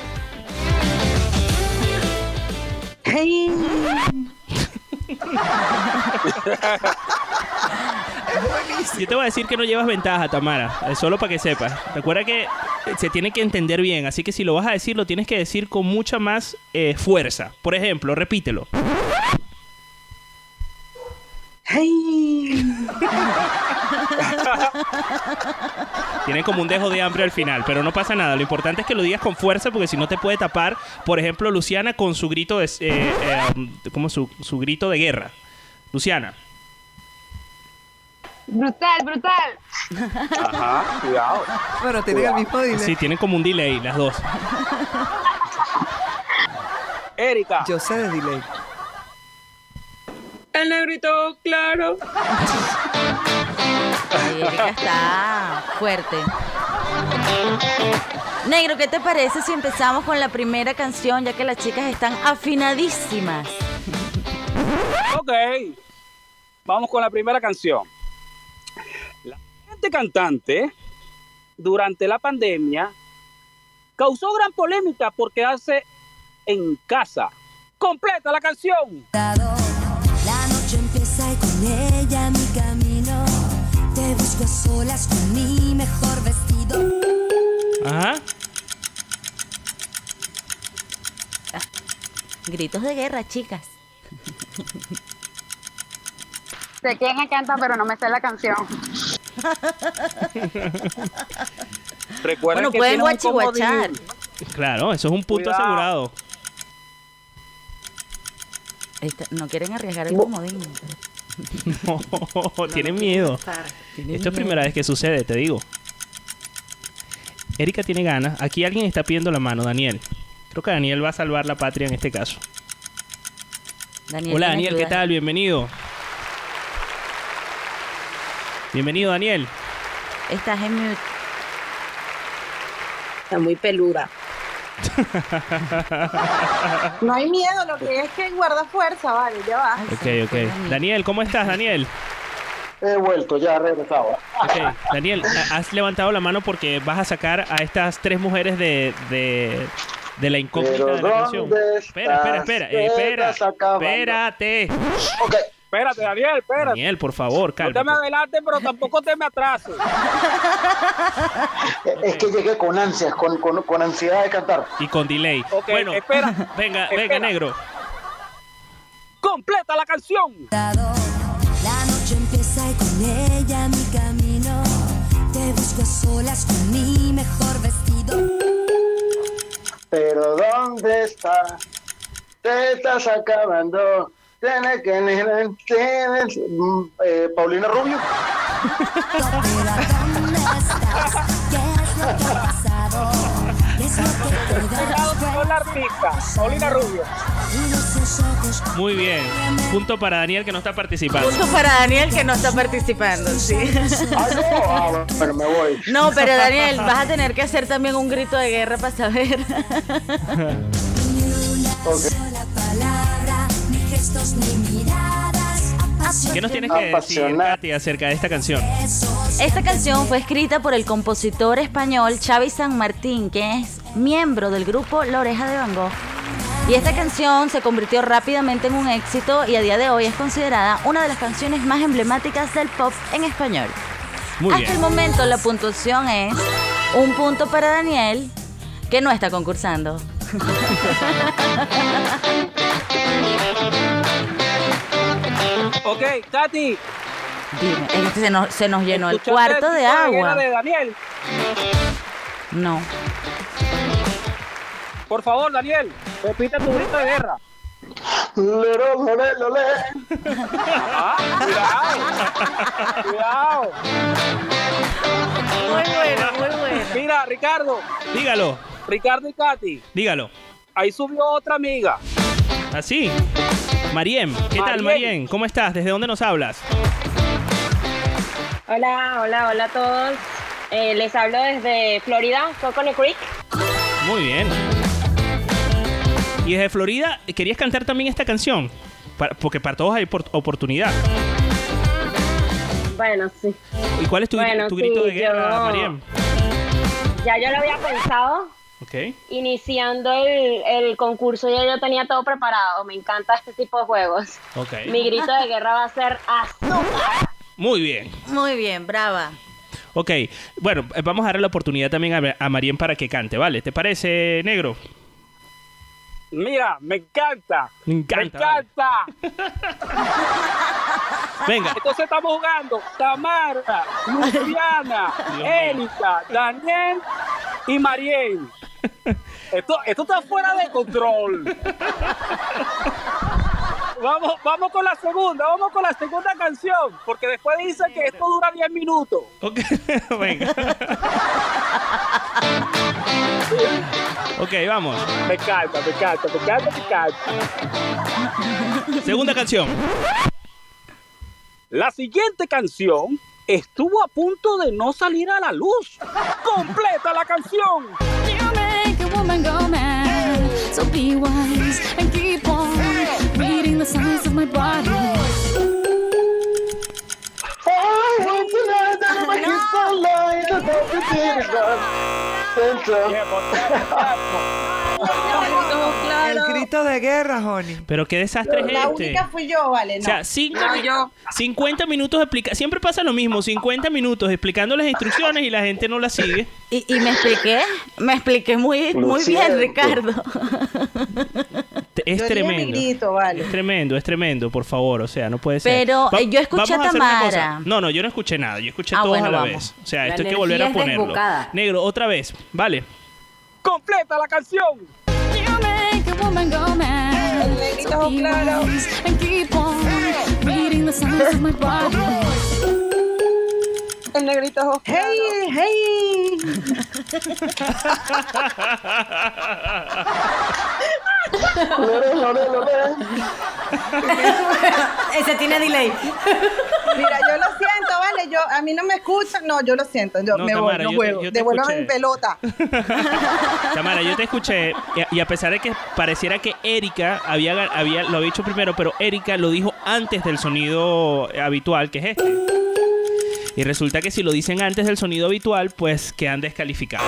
Yo te voy a decir que no llevas ventaja, Tamara, eh, solo para que sepas. Recuerda que eh, se tiene que entender bien, así que si lo vas a decir, lo tienes que decir con mucha más eh, fuerza. Por ejemplo, repítelo. Tiene como un dejo de hambre al final, pero no pasa nada. Lo importante es que lo digas con fuerza porque si no te puede tapar, por ejemplo, Luciana con su grito de... eh, eh, ¿Cómo? Su, su grito de guerra. Luciana. Brutal, brutal. Ajá, cuidado. Bueno, tienen el mismo delay. Sí, tienen como un delay las dos. Erika. Yo sé de delay. El negrito, claro. Está fuerte. Negro, ¿qué te parece si empezamos con la primera canción, ya que las chicas están afinadísimas? Ok. Vamos con la primera canción. La siguiente cantante, durante la pandemia, causó gran polémica por quedarse en casa. Completa la canción. Ella mi camino. Te busco a solas con mi mejor vestido. Ajá. Gritos de guerra, chicas. Sé quién la canta, pero no me sé la canción. Recuerden Bueno, que pueden tiene un guachihuachar. Claro, eso es un punto Cuidado. asegurado. Esta- no quieren arriesgar el comodín. No, tienen miedo. Esto es primera vez que sucede, te digo. Erika tiene ganas. Aquí alguien está pidiendo la mano, Daniel. Creo que Daniel va a salvar la patria en este caso. Daniel, Hola ¿quién Daniel, ¿qué tal? Bienvenido. Bienvenido Daniel. Estás en mute. Está muy peluda. No hay miedo, lo que es que guarda fuerza, vale, ya va. Ok, ok. Daniel, ¿cómo estás, Daniel? He vuelto, ya he regresado. Ok, Daniel, ha- has levantado la mano porque vas a sacar a estas tres mujeres de, de, de la incógnita Pero de la canción. ¿dónde Espera, espera, espera? ¿Qué espera. Espérate. Ok. Espérate, Daniel, espérate. Daniel, por favor, No te me cálmate. adelantes, pero tampoco te me atrases. Es que llegué con ansias, con, con, con ansiedad de cantar. Y con delay. Ok, bueno, espera. venga, venga, Espera. negro. Completa la canción. La noche empieza y con ella mi camino. Te busco a solas con mi mejor vestido. Pero ¿dónde está? Te estás acabando. Mm, eh, Paulina Rubio. Artista, Paulina Rubio. Muy bien. Punto para Daniel que no está participando. Punto para Daniel que no está participando, sí. Ah, pero me voy. No, pero Daniel, vas a tener que hacer también un grito de guerra para saber. ni gestos ni miradas. ¿Qué nos tienes que decir. Katy, acerca de esta canción? Esta canción fue escrita por el compositor español Xavi San Martín, que es miembro del grupo La Oreja de Van Gogh. Y esta canción se convirtió rápidamente en un éxito y a día de hoy es considerada una de las canciones más emblemáticas del pop en español. Muy Hasta bien. el momento la puntuación es un punto para Daniel, que no está concursando. Ok, Katy. Dime, es que se nos, se nos llenó el ¿escuchaste cuarto de agua. de Daniel. No. Por favor, Daniel, repite tu grito de guerra. Lero, lore, lore. Ah, cuidado. Cuidado. Muy bueno, muy bueno. Mira, Ricardo. Dígalo, Ricardo y Katy. dígalo. Ahí subió otra amiga. Así. Mariem, ¿qué tal, Mariem. ¿Cómo estás? ¿Desde dónde nos hablas? Hola, hola, hola a todos. Eh, les hablo desde Florida, Coconut Creek. Muy bien. Y desde Florida, ¿querías cantar también esta canción? Porque para todos hay por- oportunidad. Bueno, sí. ¿Y cuál es tu, Bueno, tu grito sí, de guerra, yo- Mariem? Ya yo lo había pensado. Iniciando el, el concurso ya yo tenía todo preparado. Me encanta este tipo de juegos. Mi grito de guerra va a ser azúcar. Muy bien. Muy bien, brava. Ok. Bueno, eh, vamos a darle la oportunidad también a, a Mariem para que cante, ¿vale? ¿Te parece, negro? Mira, me encanta. Me Me encanta. encanta. Venga. Entonces estamos jugando Tamara, Luciana. Erika, Daniel y Marien. Esto, esto está fuera de control. Vamos, vamos con la segunda, vamos con la segunda canción, porque después dicen que esto dura 10 minutos. Ok, venga. ok, vamos. Me encanta, me encanta, me encanta, me encanta. Segunda canción. La siguiente canción estuvo a punto de no salir a la luz. ¡Completa la canción! You make a woman go mad. So be wise and keep on reading the signs of my body. I want to know that my hips are light, I don't think it's done. Central. El grito de guerra, Honey. Pero qué desastre es La este. única fui yo, vale. O No. sea, cinco, No, mi- yo. 50 minutos explica Siempre pasa lo mismo, 50 minutos explicando las instrucciones y la gente no las sigue. Y, y me expliqué, me expliqué muy, muy bien. Ricardo. Es Yo dije mi tremendo. grito, vale. Es tremendo, es tremendo, por favor, o sea, no puede ser. Pero, yo escuché vamos a hacer una cosa. Tamara. No, no, yo no escuché nada, yo escuché Ah, todos bueno, a la vamos. vez. O sea, La esto hay que volver a ponerlo. desbocada. Negro, otra vez, vale. ¡Completa la canción! You make a woman go mad. El negrito So be wise and keep on reading the signs of my body. El negrito. Hey, hey. Lore, lore, lore. Ese tiene delay. Mira, yo lo siento, vale. Yo, a mí no me escuchan. No, yo lo siento. Yo No, me Tamara, voy, no yo te- juego. yo te Devuélvame escuché. mi pelota. Tamara, yo te escuché y a, y a pesar de que pareciera que Erika había, ga- había, lo había dicho primero, pero Erika lo dijo antes del sonido habitual, que es este. Y resulta que si lo dicen antes del sonido habitual, pues quedan descalificados.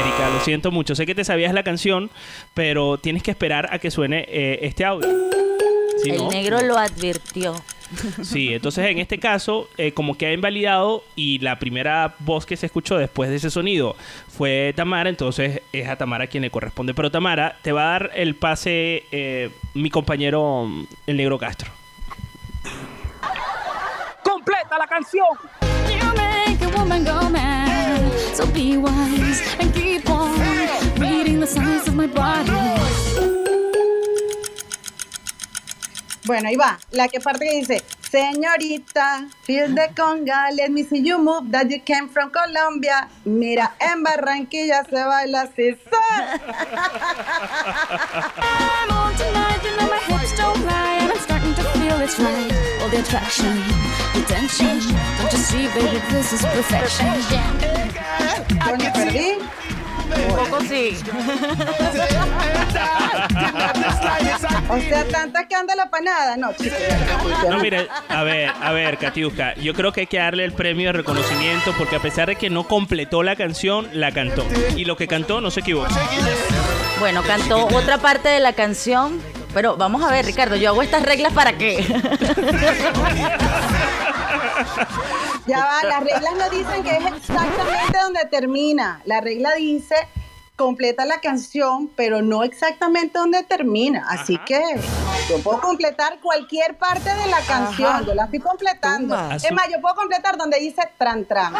Erika, lo siento mucho. Sé que te sabías la canción, pero tienes que esperar a que suene eh, este audio. Si El no, negro lo advirtió. Sí, entonces en este caso, eh, como que ha invalidado y la primera voz que se escuchó después de ese sonido fue Tamara, entonces es a Tamara quien le corresponde. Pero Tamara, te va a dar el pase eh, mi compañero mm, el negro Castro. ¡Completa la canción! You make a woman go mad. So be wise and keep on reading the signs of my body. Bueno, ahí va. La que parte que dice, Señorita, feel the conga, let me see you move that you came from Colombia. Mira, en Barranquilla se baila así. I'm on tonight, you know my hips don't lie, and I'm starting to feel it's right. All the attraction, the tension. Don't you see, baby, this is perfection. Perdí. Un poco sí. O sea, tanta escándalo para nada. No, chicos. No, mira, a ver, a ver, Katiuska, yo creo que hay que darle el premio de reconocimiento porque a pesar de que no completó la canción, la cantó. Y lo que cantó no se equivocó. Bueno, cantó otra parte de la canción. Pero vamos a ver, Ricardo, yo hago estas reglas para qué. Ya va, las reglas no dicen que es exactamente donde termina. La regla dice completa la canción, pero no exactamente donde termina. Así que yo puedo completar cualquier parte de la canción. Yo la estoy completando. Toma. Es más, yo puedo completar donde dice tran tran.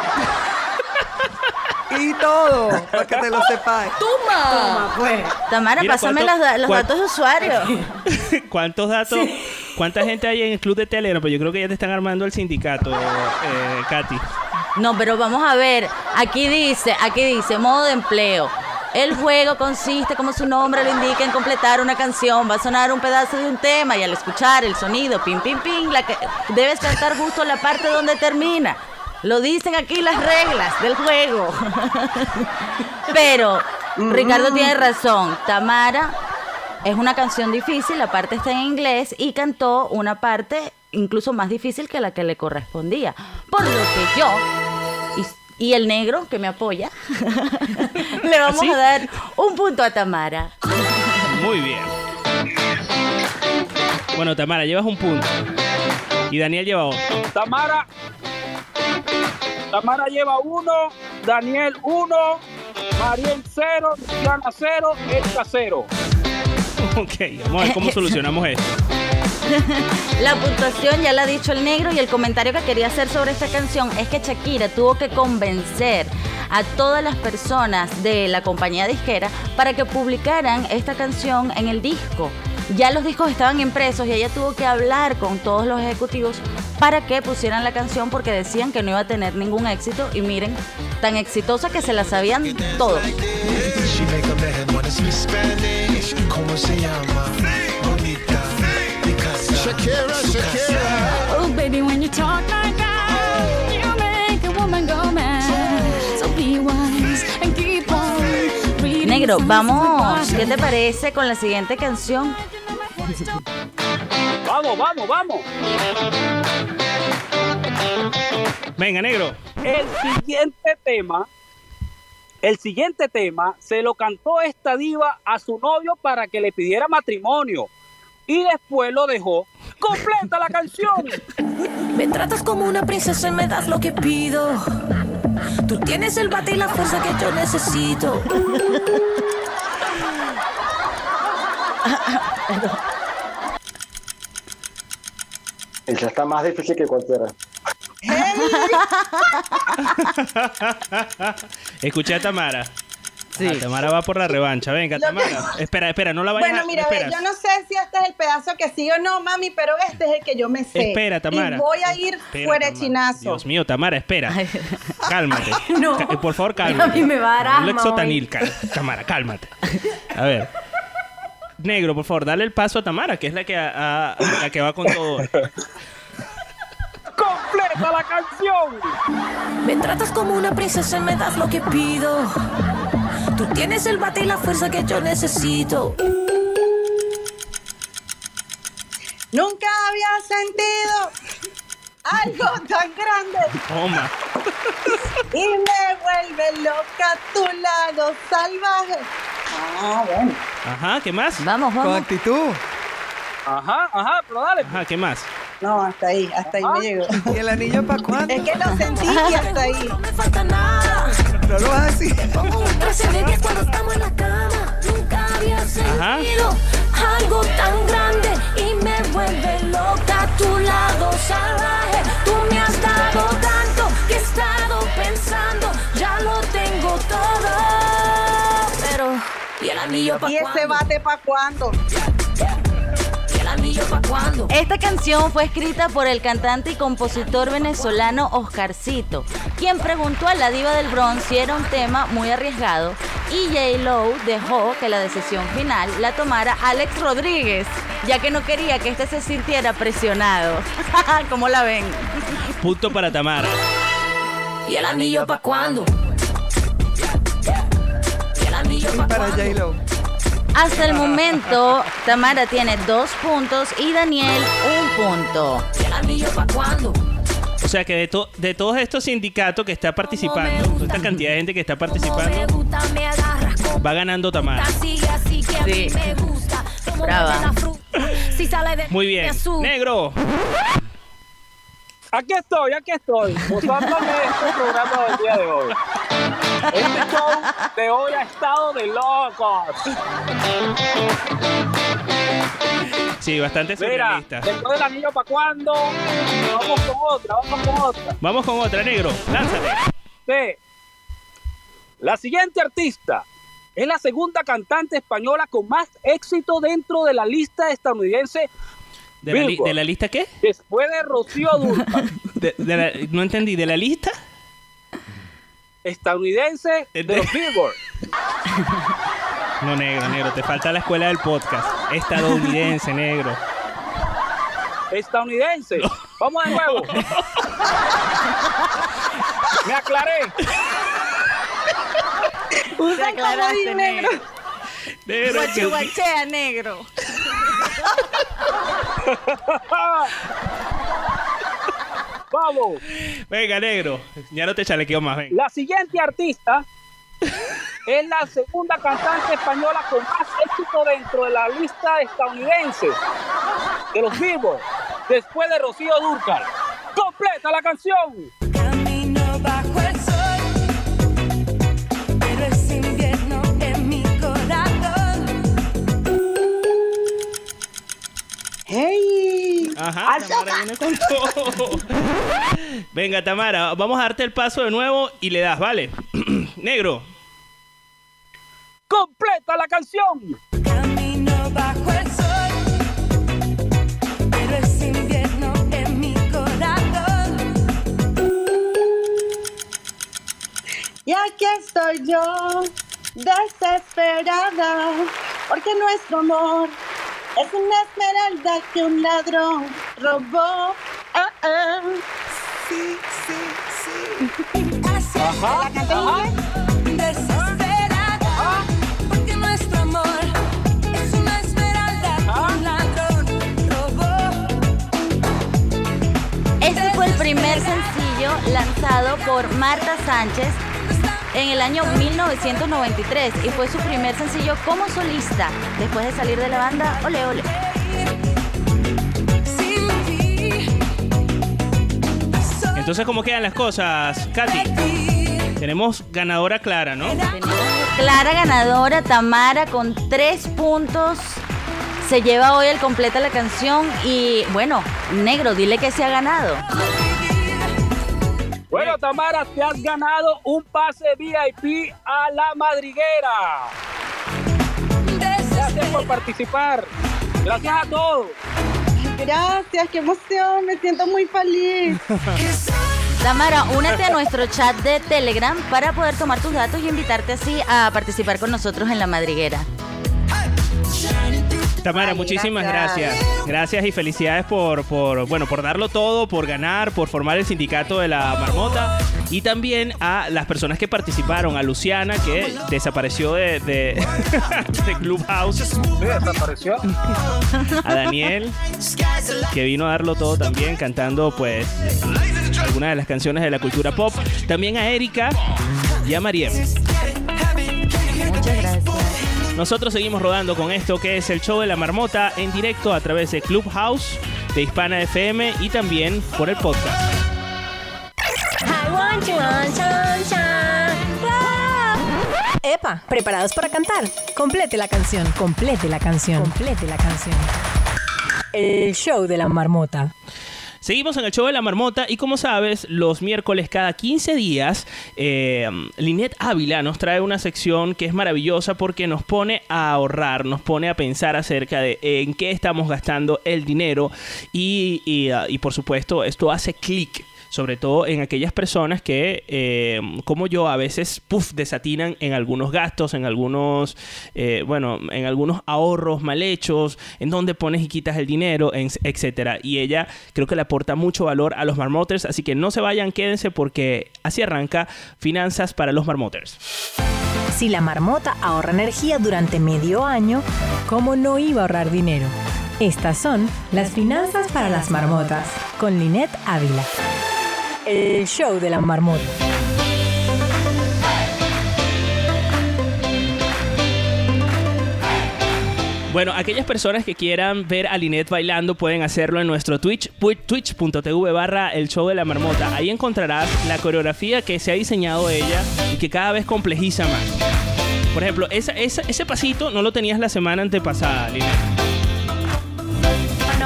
Y todo, para que te lo sepas. ¡Toma! pues. Tamara, Mira, pásame ¿cuánto- las da- los cuán- datos de usuario. ¿Cuántos datos? ¿Cuánta gente hay en el club de Telegram? Pues yo creo que ya te están armando el sindicato, eh, Katy. No, pero vamos a ver. Aquí dice, aquí dice, modo de empleo. El juego consiste, como su nombre lo indica, en completar una canción. Va a sonar un pedazo de un tema y al escuchar el sonido, pim, pim, pim, la que- debes cantar justo la parte donde termina. Lo dicen aquí las reglas del juego. Pero Ricardo tiene razón. Tamara es una canción difícil, la parte está en inglés y cantó una parte incluso más difícil que la que le correspondía. Por lo que yo y, y el negro que me apoya, le vamos a dar un punto a Tamara. Muy bien. Bueno, Tamara, llevas un punto. Y Daniel lleva otro. Tamara. Tamara lleva uno, Daniel uno, Mariel cero, Diana cero, Erika cero. Ok, vamos a ver cómo solucionamos esto. La puntuación ya la ha dicho el negro y el comentario que quería hacer sobre esta canción es que Shakira tuvo que convencer a todas las personas de la compañía disquera para que publicaran esta canción en el disco. Ya los discos estaban impresos y ella tuvo que hablar con todos los ejecutivos para que pusieran la canción porque decían que no iba a tener ningún éxito y miren, tan exitosa que se la sabían todos. Oh, baby, when you talk like that, you make a woman go mad. So be wise and keep on reading the Negro, vamos, ¿qué te parece con la siguiente canción? Vamos, vamos, vamos. Venga, negro. El siguiente tema, el siguiente tema se lo cantó esta diva a su novio para que le pidiera matrimonio y después lo dejó. Completa la canción. Me tratas como una princesa y me das lo que pido. Tú tienes el bate y la fuerza que yo necesito. Esa está más difícil que cualquiera. Escuché a Tamara. Ah, Tamara va por la revancha. Venga, Lo que- Tamara. Espera, espera, no la vayas Bueno, a... mira, espera. yo no sé si este es el pedazo que sí o no, mami, pero este es el que yo me sé. Espera, Tamara. Y voy a ir Espera, fuera Tamara. chinazo. Dios mío, Tamara, espera. Cálmate. No. Por favor, cálmate. A mí me va a dar cal- Tamara, cálmate. A ver. Negro, por favor, dale el paso a Tamara, que es la que, a- a- la que va con todo. Completa la canción. Me tratas como una princesa y me das lo que pido. Tú tienes el bate y la fuerza que yo necesito. Nunca había sentido algo tan grande Toma. y me vuelve loca tu lado salvaje. Ah, bueno. Ajá, ¿qué más? Vamos, Con actitud. Ajá, ajá, pero dale. Ajá, ¿qué más? No, hasta ahí, hasta ahí me llegó. ¿Y el anillo para cuándo? Es que lo sentí y hasta ahí. No me falta nada. No lo vas a decir. Pongo un 13 de 10 cuando estamos en la cama. Nunca había sentido algo tan grande y me vuelve loca tu lado salvaje. ¿Y el anillo para ¿Y ese bate para cuándo? anillo pa' cuándo? Esta canción fue escrita por el cantante y compositor venezolano Oscarcito, quien preguntó a la diva del Bronx si era un tema muy arriesgado y J. Lo dejó que la decisión final la tomara Alex Rodríguez, ya que no quería que este se sintiera presionado. ¿Cómo la ven? Punto para Tamara. ¿Y el anillo pa' cuándo? Hasta el momento, Tamara tiene dos puntos y Daniel un punto. O sea que de, to- de todos estos sindicatos que está participando, toda esta cantidad de gente que está participando, va ganando Tamara. Sí. me gusta. Como Brava. mueve la fruta. Si sale de Muy bien. Negro. Aquí estoy, aquí estoy, este programa del día de hoy. Este show de hoy ha estado de locos. Sí, bastante Mira, surrealista. después del anillo para cuándo, vamos con otra, vamos con otra. Vamos con otra, negro. Lánzate. Sí. La siguiente artista es la segunda cantante española con más éxito dentro de la lista estadounidense ¿De la, li- Billboard. de la lista qué? después de Rocío Dúrcal. De- de la- no entendí. ¿De la lista? Estadounidense de los Billboard. No, negro, negro. Te falta la escuela del podcast. Estadounidense, negro. Estadounidense. Vamos de nuevo. Me aclaré. Te aclaraste, negro. Negro, Guachuguachea, negro. Vamos. Venga, negro. Ya no te chalequeo más, venga. La siguiente artista es la segunda cantante española con más éxito dentro de la lista estadounidense de los vivos, después de Rocío Dúrcal. ¡Completa la canción! Ajá, Tamara viene con todo. Venga, Tamara, vamos a darte el paso de nuevo y le das, ¿vale? negro. ¡Completa la canción! Camino bajo el sol, pero es invierno en mi corazón. Y aquí estoy yo, desesperada, porque nuestro amor es una esmeralda que un ladrón robó. Ah, ah. Sí, sí, sí. Así Ajá, la ajá. Desesperada, porque nuestro amor es una esmeralda que un ladrón robó. Este fue el primer sencillo lanzado por Marta Sánchez en el año 1993 y fue su primer sencillo como solista después de salir de la banda Ole Ole. Entonces, ¿cómo quedan las cosas, Katy? Tenemos ganadora clara, ¿no? Tenemos clara ganadora Tamara con tres puntos. Se lleva hoy el completa la canción y bueno, negro, dile que se ha ganado. Bueno, Tamara, te has ganado un pase VIP a la madriguera. Gracias por participar. Gracias a todos. Gracias, qué emoción, me siento muy feliz. Tamara, únete a nuestro chat de Telegram para poder tomar tus datos y invitarte así a participar con nosotros en la madriguera. Tamara, muchísimas gracias. gracias. y felicidades por, por, bueno, por darlo todo, por ganar, por formar el sindicato de la marmota y también a las personas que participaron, a Luciana que desapareció de, de, de Clubhouse, desapareció. a Daniel que vino a darlo todo también cantando pues algunas de las canciones de la cultura pop, también a Erika y a Mariem. Nosotros seguimos rodando con esto que es el show de la marmota en directo a través de Clubhouse, de Hispana FM y también por el podcast. Wow. Epa, ¿preparados para cantar? Complete la canción, complete la canción, complete la canción. El show de la marmota. Seguimos en el show de la marmota y como sabes, los miércoles cada 15 días, eh, Linet Ávila nos trae una sección que es maravillosa porque nos pone a ahorrar, nos pone a pensar acerca de en qué estamos gastando el dinero y, y, ah, y por supuesto esto hace clic sobre todo en aquellas personas que, eh, como yo, a veces, desatinan en algunos gastos, en algunos, eh, bueno, en algunos ahorros mal hechos, en donde pones y quitas el dinero, en- etcétera. Y ella creo que le aporta mucho valor a los marmoters, así que no se vayan, quédense porque así arranca Finanzas para los marmoters. Si la marmota ahorra energía durante medio año, ¿cómo no iba a ahorrar dinero? Estas son las finanzas para las marmotas, con Linet Ávila. El show de la marmota. Bueno, aquellas personas que quieran ver a Linet bailando pueden hacerlo en nuestro Twitch, twitch.tv barra el show de la marmota. Ahí encontrarás la coreografía que se ha diseñado ella y que cada vez complejiza más. Por ejemplo, ese pasito no lo tenías la semana antepasada, Linet.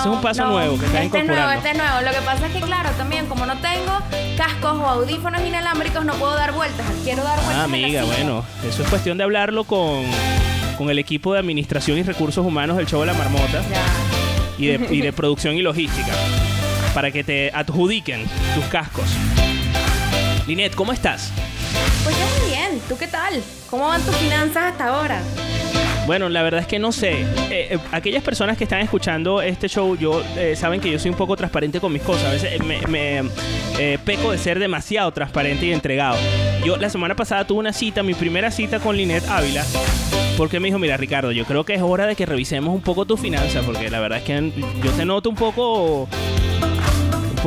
Es un paso No, nuevo que estás este es nuevo, este es nuevo. Lo que pasa es que, claro, también como no tengo cascos o audífonos inalámbricos, no puedo dar vueltas. Quiero dar vueltas. Ah, amiga, bueno, eso es cuestión de hablarlo con, con el equipo de administración y recursos humanos del show de la marmota y de, y de producción y logística para que te adjudiquen tus cascos. Linet, ¿cómo estás? Pues yo muy bien. ¿Tú qué tal? ¿Cómo van tus finanzas hasta ahora? Bueno, la verdad es que no sé. Eh, eh, aquellas personas que están escuchando este show, yo eh, saben que yo soy un poco transparente con mis cosas. A veces me, me, peco de ser demasiado transparente y entregado. Yo la semana pasada tuve una cita, mi primera cita con Linet Ávila. Porque me dijo, mira Ricardo, yo creo que es hora de que revisemos un poco tus finanzas, porque la verdad es que yo te noto un poco...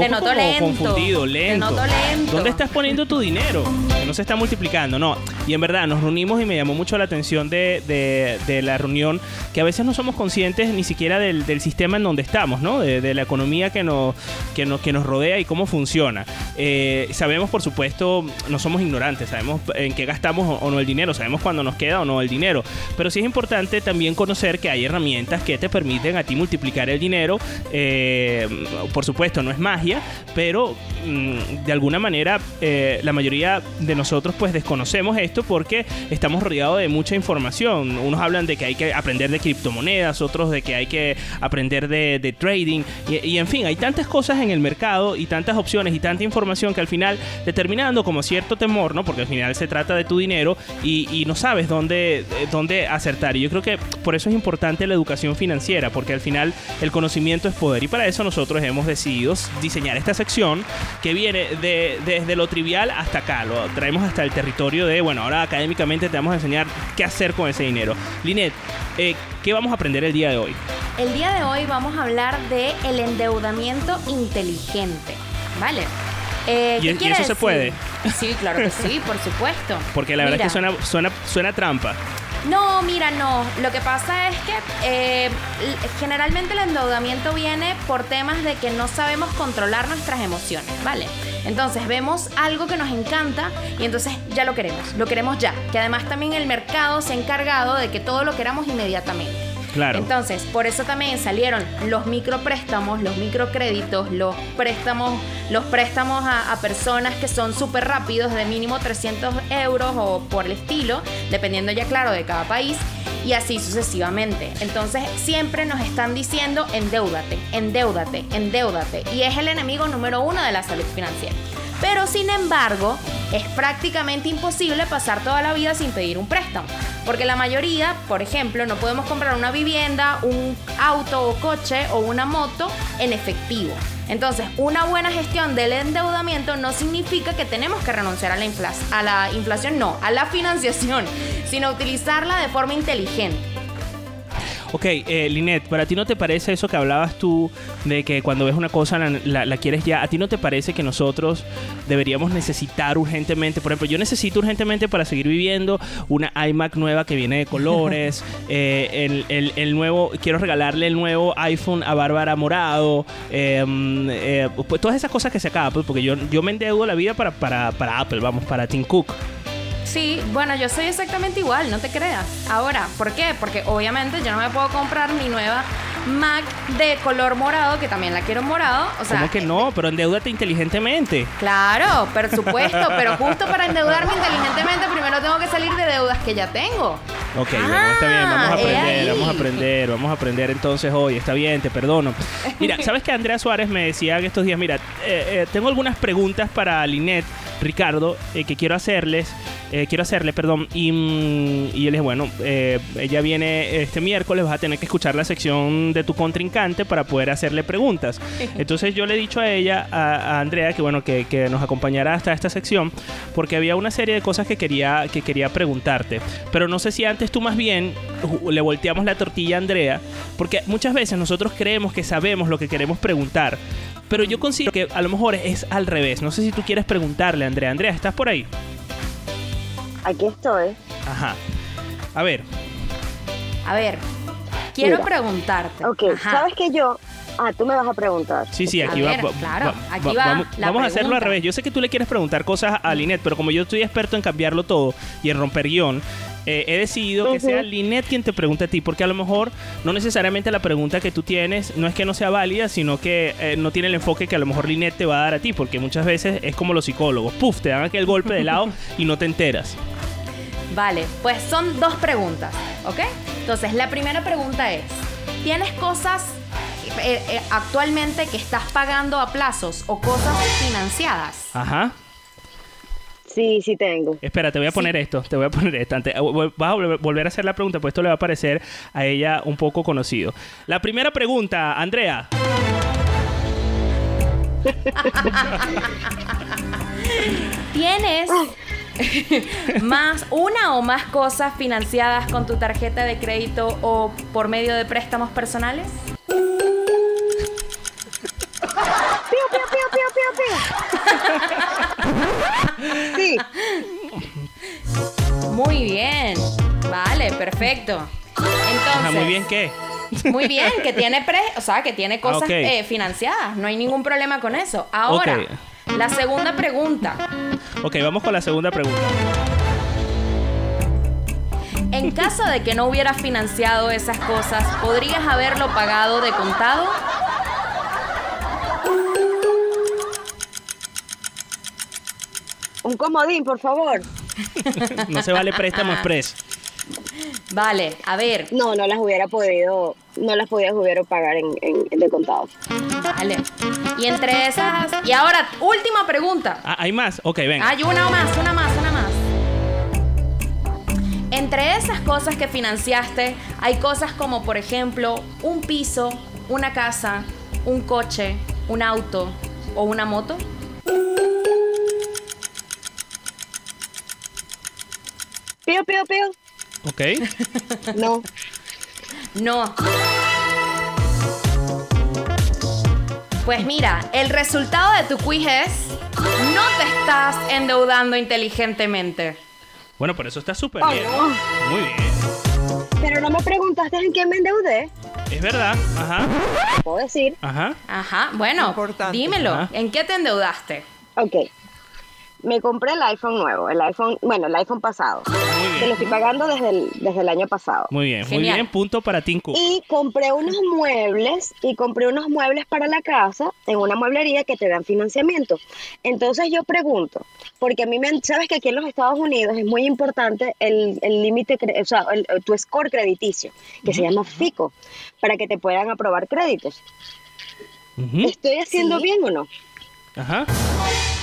Te poco noto como lento. confundido, Te lento. noto lento. ¿Dónde estás poniendo tu dinero? Que no se está multiplicando, no. Y en verdad nos reunimos y me llamó mucho la atención de, de- de la reunión que a veces no somos conscientes ni siquiera del, del sistema en donde estamos, ¿no? De, de la economía que nos, que, nos, que nos rodea y cómo funciona. Eh, sabemos, por supuesto, no somos ignorantes, sabemos en qué gastamos o, o no el dinero, sabemos cuándo nos queda o no el dinero. Pero sí es importante también conocer que hay herramientas que te permiten a ti multiplicar el dinero. Eh, por supuesto, no es magia, pero mm, de alguna manera eh, la mayoría de nosotros pues desconocemos esto porque estamos rodeados de mucha información. Unos hablan de que hay que aprender de criptomonedas, otros de que hay que aprender de, trading y, en fin, hay tantas cosas en el mercado y tantas opciones y tanta información que al final te termina dando como cierto temor, ¿no? Porque al final se trata de tu dinero y, no sabes dónde, eh, dónde acertar. Y yo creo que por eso es importante la educación financiera, porque al final el conocimiento es poder y para eso nosotros hemos decidido esta sección que viene de, desde lo trivial hasta acá. Lo traemos hasta el territorio de, bueno, ahora académicamente te vamos a enseñar qué hacer con ese dinero. Linet, eh, ¿qué vamos a aprender el día de hoy? El día de hoy vamos a hablar de el endeudamiento inteligente, ¿vale? Eh, ¿Y- ¿qué y quiere eso se puede? Sí, claro que sí, por supuesto. Porque la verdad es que suena, suena, suena trampa. No, mira, no. Lo que pasa es que eh, generalmente el endeudamiento viene por temas de que no sabemos controlar nuestras emociones, ¿vale? Entonces vemos algo que nos encanta y entonces ya lo queremos, lo queremos ya. Que además también el mercado se ha encargado de que todo lo queramos inmediatamente. Entonces, por eso también salieron los micropréstamos, los microcréditos, los préstamos, los préstamos a, a personas que son súper rápidos, de mínimo 300 euros o por el estilo, dependiendo ya claro de cada país, y así sucesivamente. Entonces, siempre nos están diciendo endeúdate, endeúdate, endeúdate, y es el enemigo número uno de la salud financiera. Pero sin embargo, es prácticamente imposible pasar toda la vida sin pedir un préstamo. Porque la mayoría, por ejemplo, no podemos comprar una vivienda, un auto o coche o una moto en efectivo. Entonces, una buena gestión del endeudamiento no significa que tenemos que renunciar a la, infla- a la inflación, no, a la financiación, sino utilizarla de forma inteligente. Ok, eh, Linet, ¿para ti no te parece eso que hablabas tú de que cuando ves una cosa la, la- la quieres ya? ¿A ti no te parece que nosotros deberíamos necesitar urgentemente? Por ejemplo, yo necesito urgentemente para seguir viviendo una iMac nueva que viene de colores, eh, el, el- el nuevo, quiero regalarle el nuevo iPhone a Bárbara Morado, eh, mm, eh, pues todas esas cosas que se acaban, pues, porque yo, yo me endeudo la vida para, para, para Apple, vamos, para Tim Cook. Sí, bueno, yo soy exactamente igual, no te creas. Ahora, ¿por qué? Porque obviamente yo no me puedo comprar mi nueva Mac de color morado, que también la quiero morado. O sea, ¿Cómo que no? Pero endeudate inteligentemente. Claro, por supuesto, pero justo para endeudarme inteligentemente primero tengo que salir de deudas que ya tengo. Ok, bueno, está bien, vamos a Ah, aprender, vamos a aprender, vamos a aprender entonces hoy, está bien, te perdono. Mira, ¿sabes que Andrea Suárez me decía que estos días, mira, eh, eh, tengo algunas preguntas para Linet, Ricardo, eh, que quiero hacerles, eh, quiero hacerle, perdón, y, mm, y le dije, bueno, eh, ella viene este miércoles, vas a tener que escuchar la sección de tu contrincante para poder hacerle preguntas. Entonces yo le he dicho a ella, a, a Andrea, que bueno, que, que nos acompañara hasta esta sección, porque había una serie de cosas que quería, que quería preguntarte. Pero no sé si antes tú más bien le volteamos la tortilla a Andrea, porque muchas veces nosotros creemos que sabemos lo que queremos preguntar. Pero yo considero que a lo mejor es al revés. No sé si tú quieres preguntarle, Andrea. Andrea, ¿estás por ahí? Aquí estoy. Ajá. A ver. A ver, quiero Mira. preguntarte. Ok, Ajá. sabes que yo. Ah, tú me vas a preguntar. Sí, sí, A aquí ver, va, claro, va- aquí va- va Vamos, la vamos a hacerlo al revés. Yo sé que tú le quieres preguntar cosas a Linet, pero como yo estoy experto en cambiarlo todo y en romper guion, eh, he decidido que sea Linet quien te pregunte a ti, porque a lo mejor no necesariamente la pregunta que tú tienes no es que no sea válida, sino que eh, no tiene el enfoque que a lo mejor Linet te va a dar a ti, porque muchas veces es como los psicólogos, puf, te dan aquel golpe de lado y no te enteras. Vale, pues son dos preguntas, ¿ok? Entonces, la primera pregunta es, ¿tienes cosas eh, eh, actualmente que estás pagando a plazos o cosas financiadas? Ajá. Sí, sí tengo. Espera, te voy a poner esto, te voy a poner esto. Ante- vol- Vas a volver- volver a hacer la pregunta, pues esto le va a parecer a ella un poco conocido. La primera pregunta, Andrea. ¿Tienes más una o más cosas financiadas con tu tarjeta de crédito o por medio de préstamos personales? Pío, pío, pío, pío, pío, pío. Sí. Muy bien. Vale, perfecto. Entonces, muy bien, ¿qué? Muy bien, que tiene pre, o sea, que tiene cosas Ah, ok. eh, financiadas. No hay ningún problema con eso. Ahora, la segunda pregunta. Ok, vamos con la segunda pregunta. En caso de que no hubieras financiado esas cosas, ¿podrías haberlo pagado de contado? Un comodín, por favor. No se vale préstamo express. Vale, a ver. No, no las hubiera podido, no las podía hubiera pagar en, en- de contado. Vale. Y entre esas. Y ahora, última pregunta. Ah, ¿Hay más? Ok, venga. Hay una más, una más, una más. Entre esas cosas que financiaste, hay cosas como, por ejemplo, un piso, una casa, un coche, un auto o una moto. Pío, pío, pío. Ok. No. No. Pues mira, el resultado de tu quiz es no te estás endeudando inteligentemente. Bueno, por eso está súper Oh, bien. no. Muy bien. Pero no me preguntaste en qué me endeudé. Es verdad. Ajá. Puedo decir. Ajá. Ajá, bueno, dímelo, Ajá. ¿en qué te endeudaste? Ok. Me compré el iPhone nuevo, el iPhone, bueno, el iPhone pasado. Que lo estoy pagando desde el, desde el año pasado. Muy bien, muy Genial. bien. Punto para Tinku. Y compré unos muebles y compré unos muebles para la casa en una mueblería que te dan financiamiento. Entonces yo pregunto, porque a mí me han- sabes que aquí en los Estados Unidos es muy importante el el límite, cre- o sea, el- el- tu score crediticio, que se llama FICO, para que te puedan aprobar créditos. ¿Estoy haciendo Sí. bien o no? Ajá.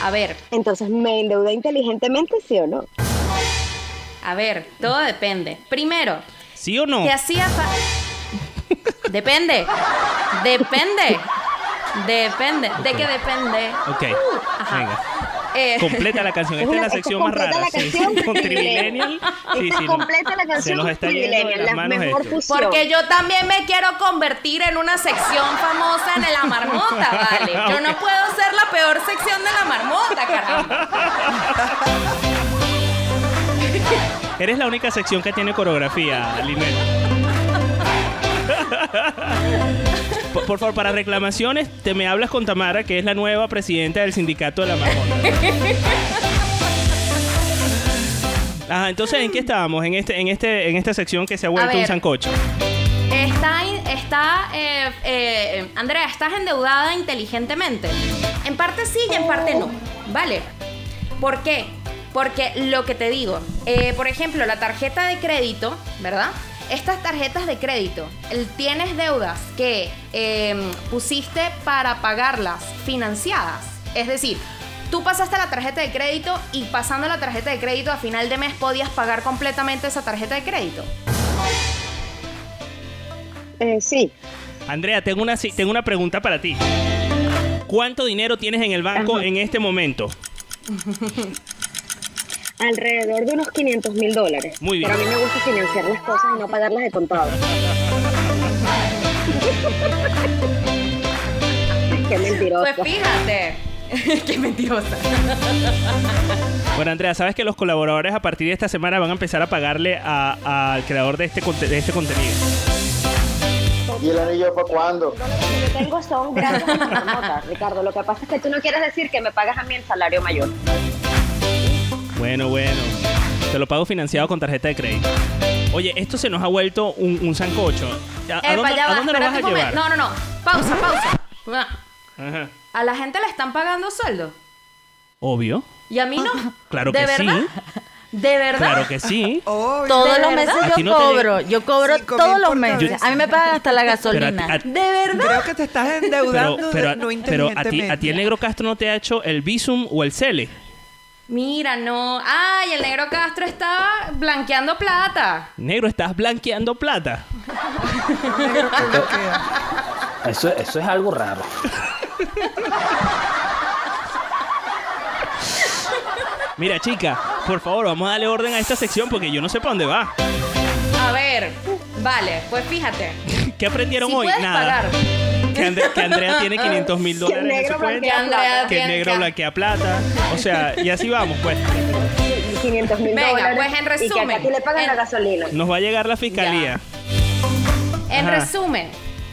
A ver. Entonces, ¿me endeudé inteligentemente, sí o no? A ver, todo depende. Primero, ¿Sí o no? ¿te hacía fa- Depende. Depende. Depende. ¿De qué depende? Ok. Uh, ajá. Venga. Eh, Completa la canción. Esta es la sección más completa rara. la sí. canción Con Trivilenial. Sí, sí. completa la Se canción nos con está yendo de las manos esto. Porque yo también me quiero convertir en una sección famosa en la marmota, ¿vale? Yo no puedo ser la peor sección de la marmota, caramba. Eres la única sección que tiene coreografía, Linet. Por, por favor, para reclamaciones, te me hablas con Tamara, que es la nueva presidenta del sindicato de la marmota. Ajá, entonces, ¿en qué estábamos? En este, en este, en esta sección que se ha vuelto un sancocho. Está, está, eh, eh, Andrea, ¿estás endeudada inteligentemente? En parte sí y en parte no, ¿vale? ¿Por qué? Porque lo que te digo, eh, por ejemplo, la tarjeta de crédito, ¿verdad? Estas tarjetas de crédito, el- tienes deudas que eh, pusiste para pagarlas financiadas. Es decir, tú pasaste la tarjeta de crédito y pasando la tarjeta de crédito a final de mes podías pagar completamente esa tarjeta de crédito. Eh, sí. Andrea, tengo una, tengo una pregunta para ti. ¿Cuánto dinero tienes en el banco en este momento? Alrededor de unos 500 mil dólares. Muy bien. Pero a mí me gusta financiar las cosas y no pagarlas de contado. Qué mentirosa. Pues fíjate. Qué mentirosa. Bueno, Andrea, sabes que los colaboradores a partir de esta semana van a empezar a pagarle a- al creador de este, de este contenido. ¿Y el anillo para cuándo? Lo que tengo son grandes marmotas, Ricardo. Lo que pasa es que tú no quieres decir que me pagas a mí el salario mayor. Bueno, bueno. Te lo pago financiado con tarjeta de crédito. Oye, esto se nos ha vuelto un, un sancocho. ¿A, a dónde, ya a va, dónde lo vas a un llevar? momento. No, no, no. Pausa, pausa. Ajá. A la gente le están pagando sueldo. Obvio. Y a mí no. Claro ¿De que verdad? sí. ¿De verdad? Claro que sí. Todos ¿De los verdad? meses ¿A yo te cobro. Yo cobro todos los meses. A mí me pagan hasta la a gasolina. ti- a- ¿De verdad? Creo que te estás endeudando Pero, de- no pero a, ti, a ti el negro Castro no te ha hecho el Visum o el Cele. Mira, no. Ay, el negro Castro está blanqueando plata. Negro, estás blanqueando plata. Eso, eso es algo raro. Mira, chica, por favor, vamos a darle orden a esta sección porque yo no sé para dónde va. A ver, vale, pues fíjate. ¿Qué aprendieron Si hoy? Nada. pagar. Que, Andre- que Andrea tiene 500 mil dólares en negro su cuenta. blanquea plata. Que el negro Blanquea. plata. O sea, y así vamos, pues. 500 mil Venga, dólares. pues, en Y que resumen, le pagan la gasolina. Nos va a llegar la fiscalía. En Ajá. resumen,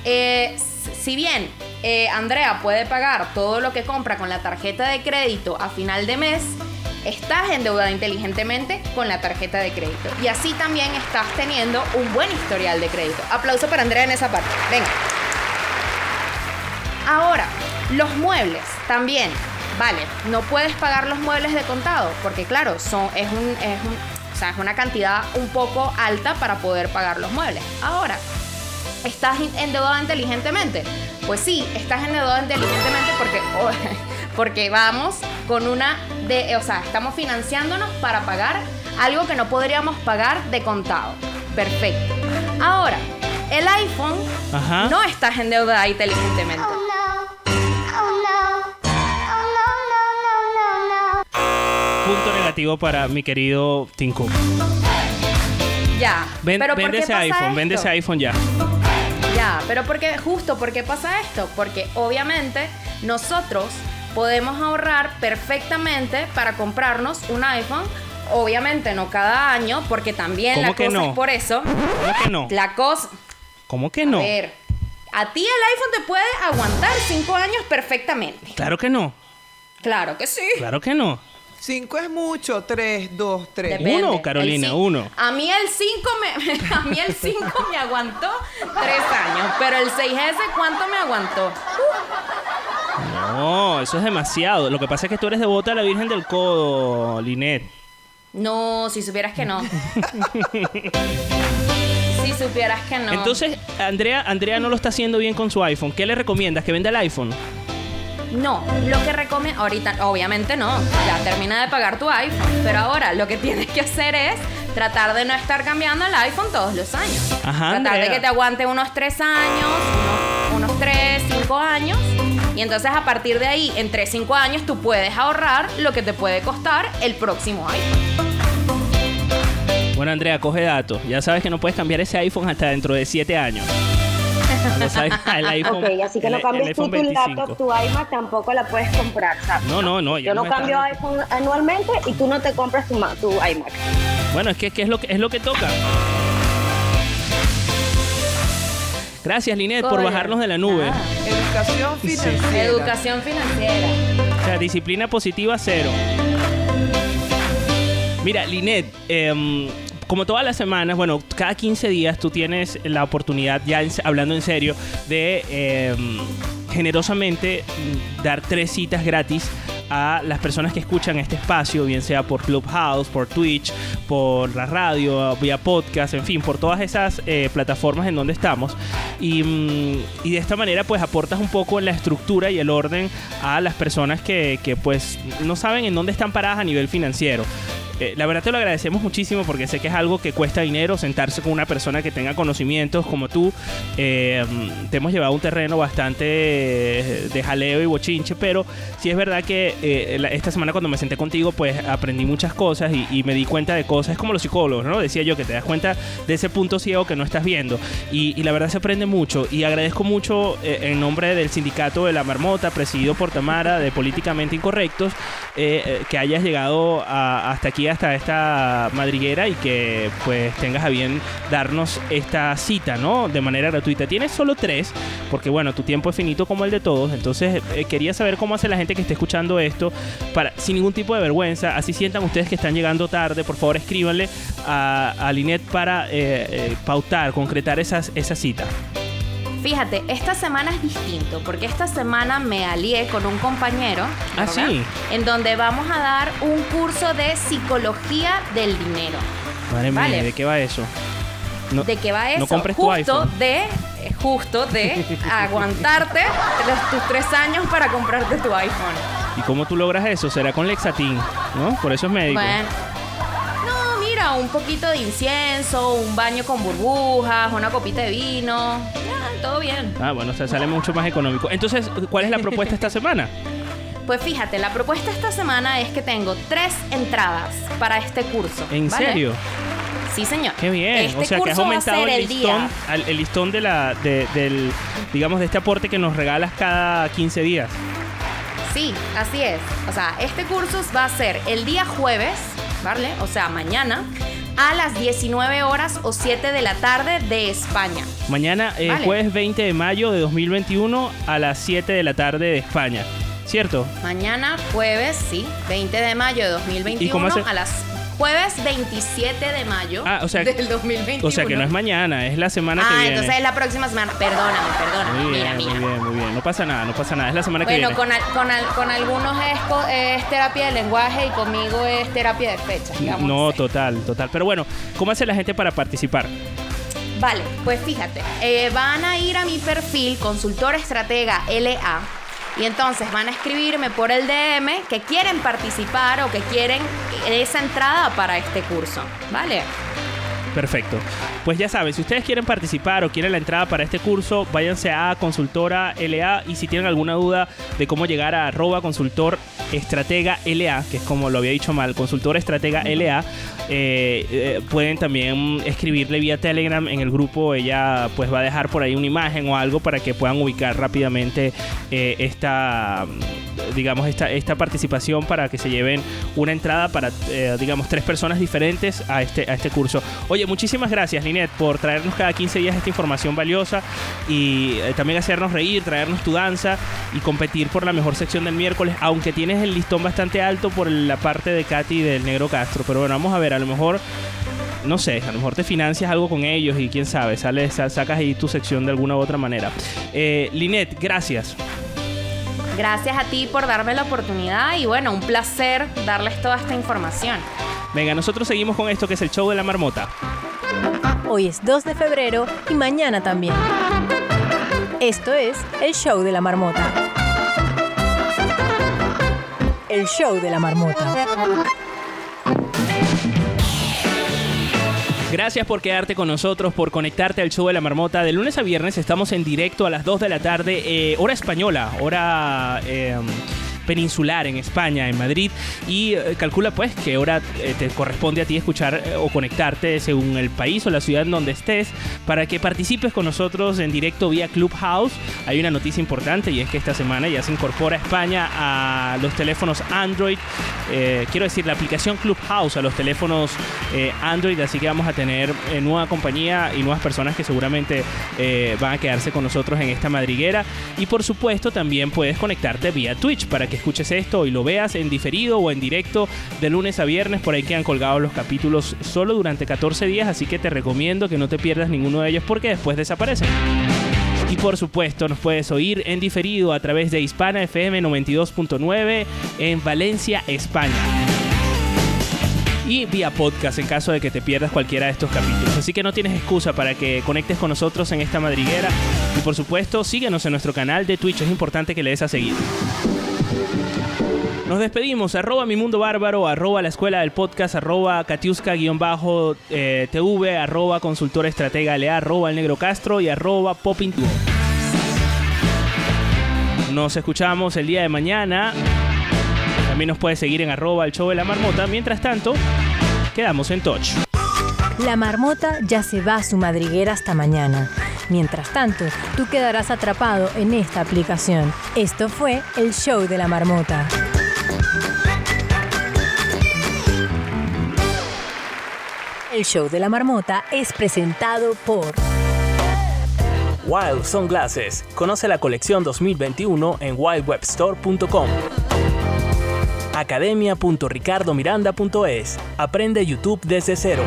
eh, si bien eh, Andrea puede pagar todo lo que compra con la tarjeta de crédito a final de mes, estás endeudada inteligentemente con la tarjeta de crédito. Y así también estás teniendo un buen historial de crédito. Aplauso para Andrea en esa parte. Venga. Ahora, los muebles también. Vale, no puedes pagar los muebles de contado, porque claro, son, es, un, es, un- o sea, es una cantidad un poco alta para poder pagar los muebles. Ahora, ¿estás endeudada inteligentemente? Pues sí, estás endeudada inteligentemente porque, oh, porque vamos con una de, o sea, estamos financiándonos para pagar algo que no podríamos pagar de contado. Perfecto. Ahora, el iPhone Ajá. no estás endeudada inteligentemente. Punto negativo para mi querido Tim Cook. Ya. Ven- pero ¿por vende qué ese pasa iPhone, vende ese iPhone ya. Ya, pero porque justo por qué pasa esto, porque obviamente nosotros podemos ahorrar perfectamente para comprarnos un iPhone, obviamente no cada año, porque también ¿Cómo la que cosa no? es por eso. ¿Cómo que no? La cosa, ¿Cómo que no? a ver, a ti el iPhone te puede aguantar cinco años perfectamente. Claro que no. Claro que sí. Claro que no. Cinco es mucho, tres, dos, tres. Depende. Uno, Carolina, El uno. A mí el 5 me, a mí el 5 me aguantó tres años, pero el 6S ¿cuánto me aguantó? No, eso es demasiado. Lo que pasa es que tú eres devota de la Virgen del Codo, Linet. No, si supieras que no. si supieras que no. Entonces, Andrea, Andrea no lo está haciendo bien con su iPhone. ¿Qué le recomiendas? ¿Que venda el iPhone? No, lo que recomiendo, ahorita, obviamente no, ya termina de pagar tu iPhone, pero ahora lo que tienes que hacer es tratar de no estar cambiando el iPhone todos los años. Ajá, tratar Andrea. de que te aguante unos tres años, unos, unos tres, cinco años, y entonces a partir de ahí, en tres, cinco años, tú puedes ahorrar lo que te puede costar el próximo iPhone. Bueno, Andrea, coge datos. Ya sabes que no puedes cambiar ese iPhone hasta dentro de 7 años. El iPhone, Ok, así que no cambies tú iPhone tu 25. laptop, tu iMac, tampoco la puedes comprar, ¿sabes? No, no, no. Yo no cambio está- iPhone anualmente y tú no te compras tu, ma- tu iMac. Bueno, es que, que es, lo que es lo que toca. Gracias, Linet, por bajarnos de la nube. Educación Sí. financiera. Educación financiera. O sea, disciplina positiva cero. Mira, Linet, em, como todas las semanas, bueno, cada 15 días tú tienes la oportunidad, ya hablando en serio, de eh, generosamente dar tres citas gratis a las personas que escuchan este espacio, bien sea por Clubhouse, por Twitch, por la radio, vía podcast, en fin, por todas esas eh, plataformas en donde estamos. Y, mm, de esta manera pues aportas un poco la estructura y el orden a las personas que, que, pues no saben en dónde están paradas a nivel financiero. Eh, la verdad te lo agradecemos muchísimo porque sé que es algo que cuesta dinero sentarse con una persona que tenga conocimientos como tú. Eh, te hemos llevado a un terreno bastante eh, de jaleo y bochinche, pero sí es verdad que esta semana cuando me senté contigo pues aprendí muchas cosas y, me di cuenta de cosas. Es como los psicólogos, ¿no? Decía yo que te das cuenta de ese punto ciego que no estás viendo. Y, la verdad se aprende mucho y agradezco mucho en nombre del sindicato de la marmota, presidido por Tamara, de Políticamente Incorrectos, que hayas llegado hasta aquí, hasta esta madriguera y que pues tengas a bien darnos esta cita, ¿no? De manera gratuita. Tienes solo tres, porque bueno, tu tiempo es finito como el de todos, entonces eh, quería saber cómo hace la gente que esté escuchando esto, para, sin ningún tipo de vergüenza, así sientan ustedes que están llegando tarde, por favor escríbanle a, a Linet para eh, eh, pautar, concretar esas, esa cita. Fíjate, esta semana es distinto porque esta semana me alié con un compañero. Ah, sí. En donde vamos a dar un curso de psicología del dinero. Madre mía, Vale. ¿de qué va eso? No- ¿De qué va eso? No compres tu justo iPhone. de eh, justo de aguantarte los- tus tres años para comprarte tu iPhone. ¿Y cómo tú logras eso? Será con Lexatin, ¿no? Por eso es médico. Bueno. Mira, un poquito de incienso, un baño con burbujas, una copita de vino. Ya, todo bien. Ah, bueno, o sea, sale mucho más económico. Entonces, ¿cuál es la propuesta esta semana? Pues fíjate, la propuesta esta semana es que tengo tres entradas para este curso. ¿En ¿vale? serio? Sí, señor. Qué bien. Este o sea, que has aumentado el el listón, al- el listón de la, de- del, digamos, de este aporte que nos regalas cada 15 días. Sí, así es. O sea, este curso va a ser el día jueves, ¿vale? O sea, mañana, a las 19 horas o 7 de la tarde de España. Mañana, eh, Vale. jueves 20 de mayo de 2021 a las 7 de la tarde de España. ¿Cierto? Mañana, jueves, sí, 20 de mayo de ¿Y cómo 2021 hace- a las jueves 27 de mayo Ah, o sea, del 2021. O sea, que no es mañana, es la semana que Ah, viene. entonces es la próxima semana. Perdóname, perdóname. Muy mira, bien, mira. muy bien, muy bien. No pasa nada, no pasa nada. Es la semana que Bueno, viene. con, al- con, al- con algunos es, es terapia de lenguaje y conmigo es terapia de fecha, digamos. No, total, total. Pero bueno, ¿cómo hace la gente para participar? Vale, pues fíjate, eh, van a ir a mi perfil consultor estratega LA y entonces van a escribirme por el DM que quieren participar o que quieren esa entrada para este curso, ¿vale? Perfecto. Pues ya saben, si ustedes quieren participar o quieren la entrada para este curso, váyanse a Consultora LA y si tienen alguna duda de cómo llegar a arroba estratega LA, que es como lo había dicho mal, consultor estratega LA, eh, eh, pueden también escribirle vía Telegram en el grupo. Ella pues va a dejar por ahí una imagen o algo para que puedan ubicar rápidamente eh, esta, digamos, esta, esta participación para que se lleven una entrada para, digamos, tres personas diferentes a este, a este curso. Oye, muchísimas gracias, Linet, por traernos cada 15 días esta información valiosa y también hacernos reír, traernos tu danza y competir por la mejor sección del miércoles, aunque tienes el listón bastante alto por la parte de Katy del Negro Castro. Pero bueno, vamos a ver, lo mejor no sé, a lo mejor te financias algo con ellos y quién sabe, sales, sa- sacas ahí tu sección de alguna u otra manera. Eh, Linet, gracias. Gracias a ti por darme la oportunidad y bueno, un placer darles toda esta información. Venga, nosotros seguimos con esto que es el show de la marmota. Hoy es 2 de febrero y mañana también. Esto es el show de la marmota. El show de la marmota. Gracias por quedarte con nosotros, por conectarte al show de la marmota. De lunes a viernes estamos en directo a las 2 de la tarde, eh, hora española, hora eh, peninsular en España, en Madrid. Y eh, calcula pues qué hora eh, te corresponde a ti escuchar eh, o conectarte según el país o la ciudad en donde estés para que participes con nosotros en directo vía Clubhouse. Hay una noticia importante y es que esta semana ya se incorpora España a los teléfonos Android. Quiero decir, la aplicación Clubhouse a los teléfonos Android, así que vamos a tener nueva compañía y nuevas personas que seguramente van a quedarse con nosotros en esta madriguera. Y por supuesto también puedes conectarte vía Twitch para que escuches esto y lo veas en diferido o en directo de lunes a viernes. Por ahí quedan colgados los capítulos solo durante 14 días, así que te recomiendo que no te pierdas ninguno de ellos porque después desaparecen. Y por supuesto, nos puedes oír en diferido a través de Hispana FM 92.9 en Valencia, España. Y vía podcast en caso de que te pierdas cualquiera de estos capítulos. Así que no tienes excusa para que conectes con nosotros en esta madriguera. Y por supuesto, síguenos en nuestro canal de Twitch. Es importante que le des a seguir. Nos despedimos, arroba mi mundo bárbaro, arroba la escuela del podcast, arroba catiusca-tv, arroba consultor estratega LA, arroba el negro Castro y arroba popintuo. Nos escuchamos el día de mañana. También nos puedes seguir en arroba el show de la marmota. Mientras tanto, quedamos en touch. La marmota ya se va a su madriguera hasta mañana. Mientras tanto, tú quedarás atrapado en esta aplicación. Esto fue el show de la marmota. El show de la marmota es presentado por Wild Sunglasses. Conoce la colección 2021 en wildwebstore.com. Academia.ricardomiranda.es. Aprende YouTube desde cero.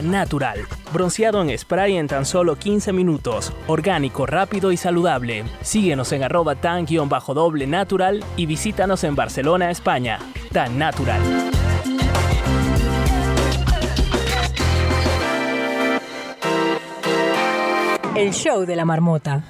Natural. Bronceado en spray en tan solo 15 minutos. Orgánico, rápido y saludable. Síguenos en arroba tan-doble natural y visítanos en Barcelona, España. Tan natural. el show de la marmota.